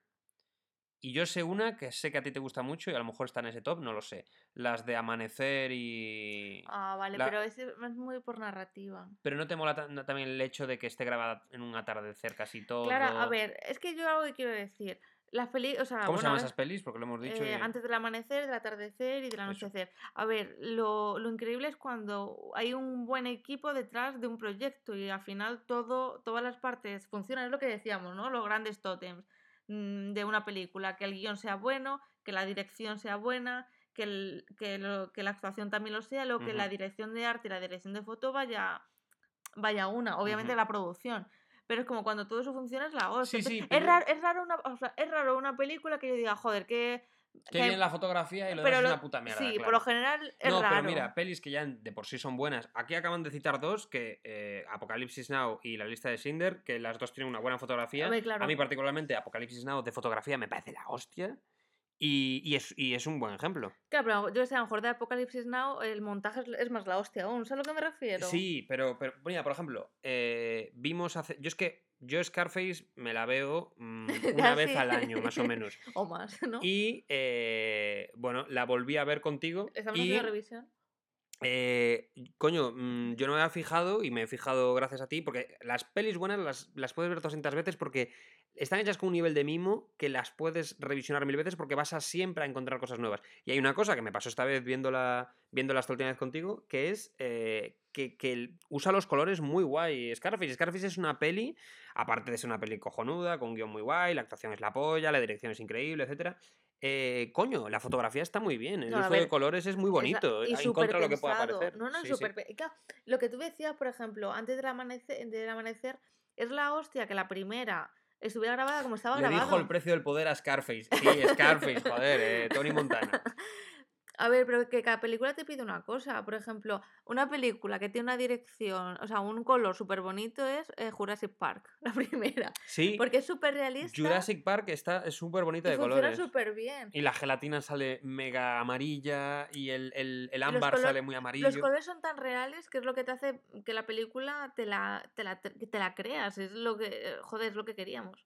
Y yo sé una que sé que a ti te gusta mucho y a lo mejor está en ese top, no lo sé. Las de Amanecer y... Ah, vale, La- pero es, es muy por narrativa. Pero no te mola también el hecho de que esté grabada en un atardecer casi todo. Claro, a ver, es que yo algo que quiero decir. Las peli, o sea, ¿Cómo se llaman es- esas pelis? Porque lo hemos dicho. eh, y- antes del amanecer, del atardecer y del anochecer. A ver, lo, lo increíble es cuando hay un buen equipo detrás de un proyecto y al final todo, todas las partes funcionan. Es lo que decíamos, ¿no? Los grandes tótems mm, de una película. Que el guion sea bueno, que la dirección sea buena, que, el- que, lo- que la actuación también lo sea, lo que la dirección de arte y la dirección de foto vaya, vaya una. Obviamente la producción. Pero es como cuando todo eso funciona es la hostia. Sí, sí, Entonces, pero- es, raro, es, raro una, o sea, es raro una película que yo diga, joder, que... Qué que- bien la fotografía y lo pero demás es una puta mierda. Sí, por lo general es no, raro. pero mira, pelis que ya de por sí son buenas. Aquí acaban de citar dos, que eh, Apocalipsis Now y La lista de Cinder, que las dos tienen una buena fotografía. Claro. A mí particularmente Apocalipsis Now de fotografía me parece la hostia. Y, y es, y es un buen ejemplo. Claro, pero yo sé, a lo mejor de Apocalipsis Now el montaje es, más la hostia aún. ¿Sabes a lo que me refiero? Sí, pero, pero mira, por ejemplo, eh, vimos hace... Yo es que yo Scarface me la veo mm, una vez al año, más o menos. O más, ¿no? Y eh, bueno, la volví a ver contigo. Estamos y, haciendo revisión. Eh, coño, mm, yo no me había fijado y me he fijado gracias a ti, porque las pelis buenas las, puedes ver 200 veces porque están hechas con un nivel de mimo que las puedes revisionar mil veces porque vas a siempre a encontrar cosas nuevas. Y hay una cosa que me pasó esta vez viéndola, viéndola última vez contigo, que es eh, que, usa los colores muy guay. Scarface. Scarface es una peli, aparte de ser una peli cojonuda, con un guion muy guay, la actuación es la polla, la dirección es increíble, etcétera. Eh, coño, la fotografía está muy bien, el No, uso ver, de colores es muy bonito, y en contra lo que pueda parecer. No, no, Sí, sí. claro, Lo que tú decías, por ejemplo, antes del amanecer, del amanecer, es la hostia que la primera estuviera grabada como estaba Le grabado. dijo el precio del poder a Scarface. Sí, Scarface, joder, eh, Tony Montana. A ver, pero que cada película te pide una cosa. Por ejemplo, una película que tiene una dirección, o sea, un color súper bonito es eh, Jurassic Park, la primera. Sí, Porque es súper realista Jurassic Park está es súper bonita y de funciona colores. súper bien. Y la gelatina sale mega amarilla y el, el, el ámbar color- sale muy amarillo. Los colores son tan reales que es lo que te hace que la película te la, te la, te la creas. Es lo que, joder, es lo que queríamos.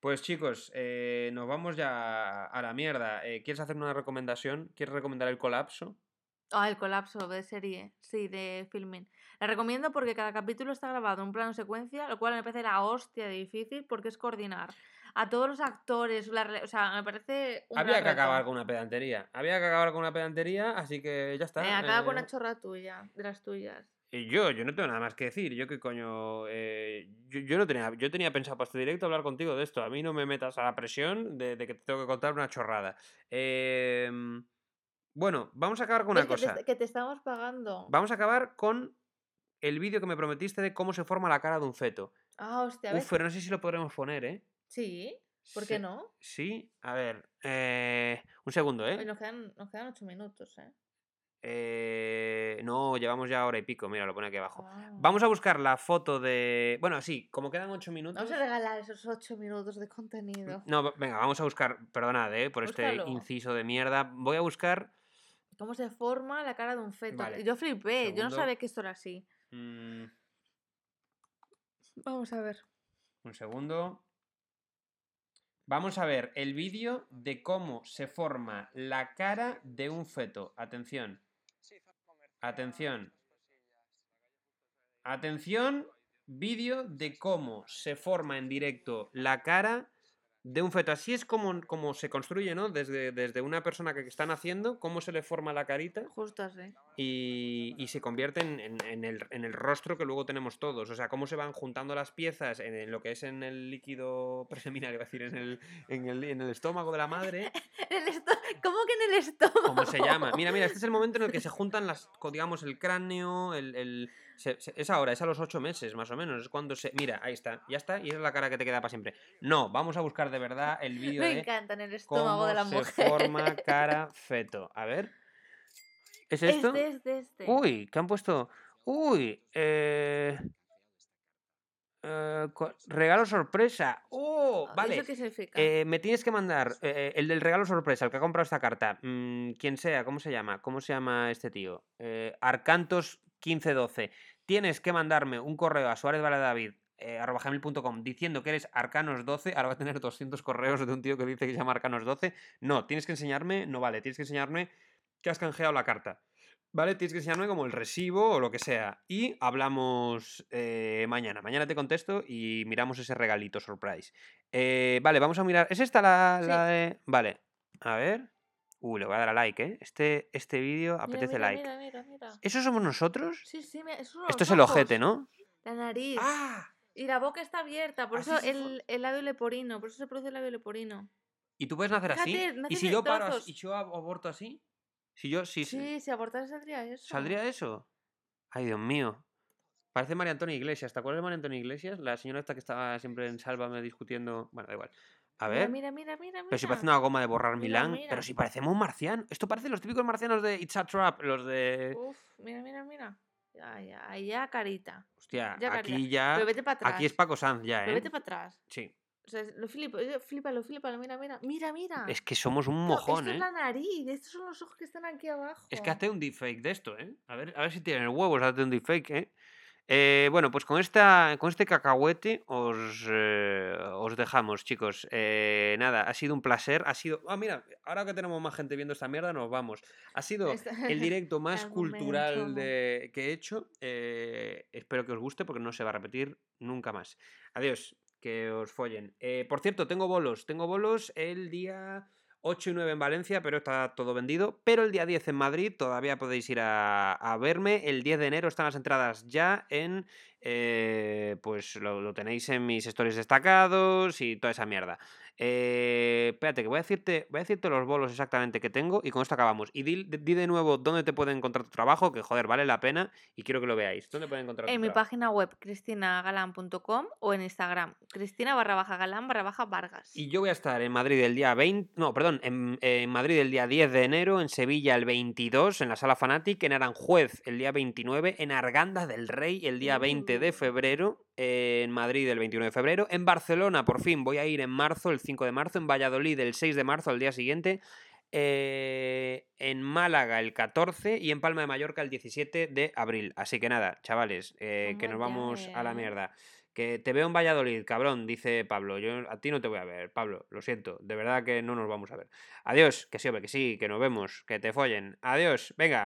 Pues chicos, eh, nos vamos ya a la mierda. Eh, ¿Quieres hacer una recomendación? ¿Quieres recomendar el colapso? Ah, el colapso de serie, sí, de filming. La recomiendo porque cada capítulo está grabado en un plano secuencia, lo cual me parece la hostia de difícil porque es coordinar a todos los actores. la o sea, me parece Había que reto. acabar con una pedantería. Había que acabar con una pedantería, así que ya está. Acaba con eh, una chorra tuya, de las tuyas. Yo, yo no tengo nada más que decir. Yo qué coño. eh, yo, yo no tenía, yo tenía pensado para este directo hablar contigo de esto. A mí no me metas a la presión de, de que te tengo que contar una chorrada. Em, bueno, vamos a acabar con una ¿Ves que te cosa. que te estamos pagando. Vamos a acabar con el vídeo que me prometiste de cómo se forma la cara de un feto. Ah, hostia. Uf, pero no sé si lo podremos poner, ¿eh? Sí, ¿por qué no? Sí, a ver. eh, un segundo, ¿eh? nos, quedan, nos quedan ocho minutos, ¿eh? Eh, No, llevamos ya hora y pico. Mira, lo pone aquí abajo. Ah. Vamos a buscar la foto de. Bueno, sí, como quedan ocho minutos. Vamos a regalar esos ocho minutos de contenido. No, venga, vamos a buscar. Perdonad, eh, por este inciso de mierda. Voy a buscar. ¿Cómo se forma la cara de un feto? Vale, Yo flipé, yo no sabía que esto era así. mm, Vamos a ver. un segundo. Vamos a ver el vídeo de cómo se forma la cara de un feto. Atención. Atención. Atención. Vídeo de cómo se forma en directo la cara de un feto. Así es como, como se construye, ¿no? Desde, desde una persona que están haciendo, cómo se le forma la carita. Justo así. y, y se convierte en, en- en el, en el rostro que luego tenemos todos. O sea, cómo se van juntando las piezas en, lo que es en el líquido preseminal, iba a decir, en el, en el, en el estómago de la madre. ¿Cómo que en el estómago? ¿Cómo se llama? Mira, mira, este es el momento en el que se juntan las, digamos, el cráneo, el, el- Se- se- es ahora, es a los ocho meses, más o menos. Es cuando se. Mira, ahí está. Ya está. Y esa es la cara que te queda para siempre. No, vamos a buscar de verdad el vídeo Me de encanta en el estómago cómo de la se mujer. forma cara feto. A ver. ¿Es Este, esto? este, este. Uy, ¿qué han puesto? Uy, eh. Eh, regalo sorpresa. ¡Oh! Ah, Vale. ¿Eso qué significa? Eh, me tienes que mandar eh, el del regalo sorpresa, el que ha comprado esta carta. mm, quien sea, ¿cómo se llama? ¿Cómo se llama este tío? Eh, Arcantos 1512. Tienes que mandarme un correo a Suárez David eh, arroba gmail.com diciendo que eres Arcanos12. Ahora va a tener 200 correos de un tío que dice que se llama Arcanos12. No, tienes que enseñarme, no vale, tienes que enseñarme que has canjeado la carta. ¿Vale? Tienes que enseñarme como el recibo o lo que sea. Y hablamos eh, mañana. Mañana te contesto y miramos ese regalito surprise. Eh, vale, vamos a mirar. ¿Es esta la, Sí. la de.? Vale. A ver. Uh, le voy a dar a like, ¿eh? Este, este vídeo apetece mira, like. Mira, mira, mira. ¿Esos somos nosotros? Sí, sí, son Esto es el ojete, ¿no? La nariz. ¡Ah! Y la boca está abierta, por Así eso el, el labio leporino, por eso se produce el labio leporino. ¿Y tú puedes nacer así? ¿Y si yo paro así- y yo ab- aborto así? Si yo. Si, Sí, si abortar saldría eso. ¿Saldría eso? Ay, Dios mío. Parece María Antonia Iglesias. ¿Te acuerdas de María Antonia Iglesias? La señora esta que estaba siempre en Sálvame discutiendo. Bueno, da igual. A ver. mira, mira, mira, Pero si parece una goma de borrar Milán. Pero si parecemos un marciano. Esto parece los típicos marcianos de It's a Trap. Los de. Uf, mira, mira, mira. Ya, ya, ahí ya carita. Hostia, ya, aquí Pero ya. vete para atrás. Aquí es Paco Sanz ya, Pero ¿eh? vete para atrás. Sí. O sea, lo flipo, eh, flípalo, flípalo, mira, mira. Mira, mira. Es que somos un mojón, esto ¿eh? es la nariz, estos son los ojos que están aquí abajo. Es que hazte un deepfake de esto, ¿eh? A ver, a ver si tienen el huevo, hazte un deepfake, ¿eh? Eh, bueno, pues con, esta, con este cacahuete os, eh, os dejamos, chicos. Eh, nada, ha sido un placer. Ha sido. Ah, mira, ahora que tenemos más gente viendo esta mierda, nos vamos. Ha sido el directo más cultural de, que he hecho. Espero que os guste porque no se va a repetir nunca más. Adiós, que os follen. Eh, por cierto, tengo bolos. Tengo bolos el día 8 y 9 en Valencia, pero está todo vendido. Pero el día 10 en Madrid todavía podéis ir a, verme. El 10 de enero están las entradas ya en... eh, pues lo, lo tenéis en mis stories destacados y toda esa mierda. Eh, espérate, que voy a, decirte, voy a decirte los bolos exactamente que tengo y con esto acabamos. Y di, di de nuevo dónde te pueden encontrar tu trabajo, que joder, vale la pena y quiero que lo veáis. ¿Dónde pueden encontrar tu En mi trabajo? página web cristinagalan.com o en Instagram cristina barra baja galán barra baja vargas. Y yo voy a estar en Madrid el día 20, no, perdón, en, en Madrid el día 10 de enero, en Sevilla el 22, en la Sala Fanatic, en Aranjuez el día 29, en Arganda del Rey el día 20 de Uh. febrero, en Madrid el 21 de febrero, en Barcelona por fin voy a ir en marzo, el 5 de marzo, en Valladolid el 6 de marzo al día siguiente, eh, en Málaga el 14 y en Palma de Mallorca el 17 de abril. Así que nada, chavales, eh, que nos Vamos a la mierda. Que te veo en Valladolid, cabrón, dice Pablo. Yo a ti no te voy a ver, Pablo. Lo siento. De verdad que no nos vamos a ver. Adiós. Que sí, hombre, que sí, que nos vemos. Que te follen. Adiós. Venga.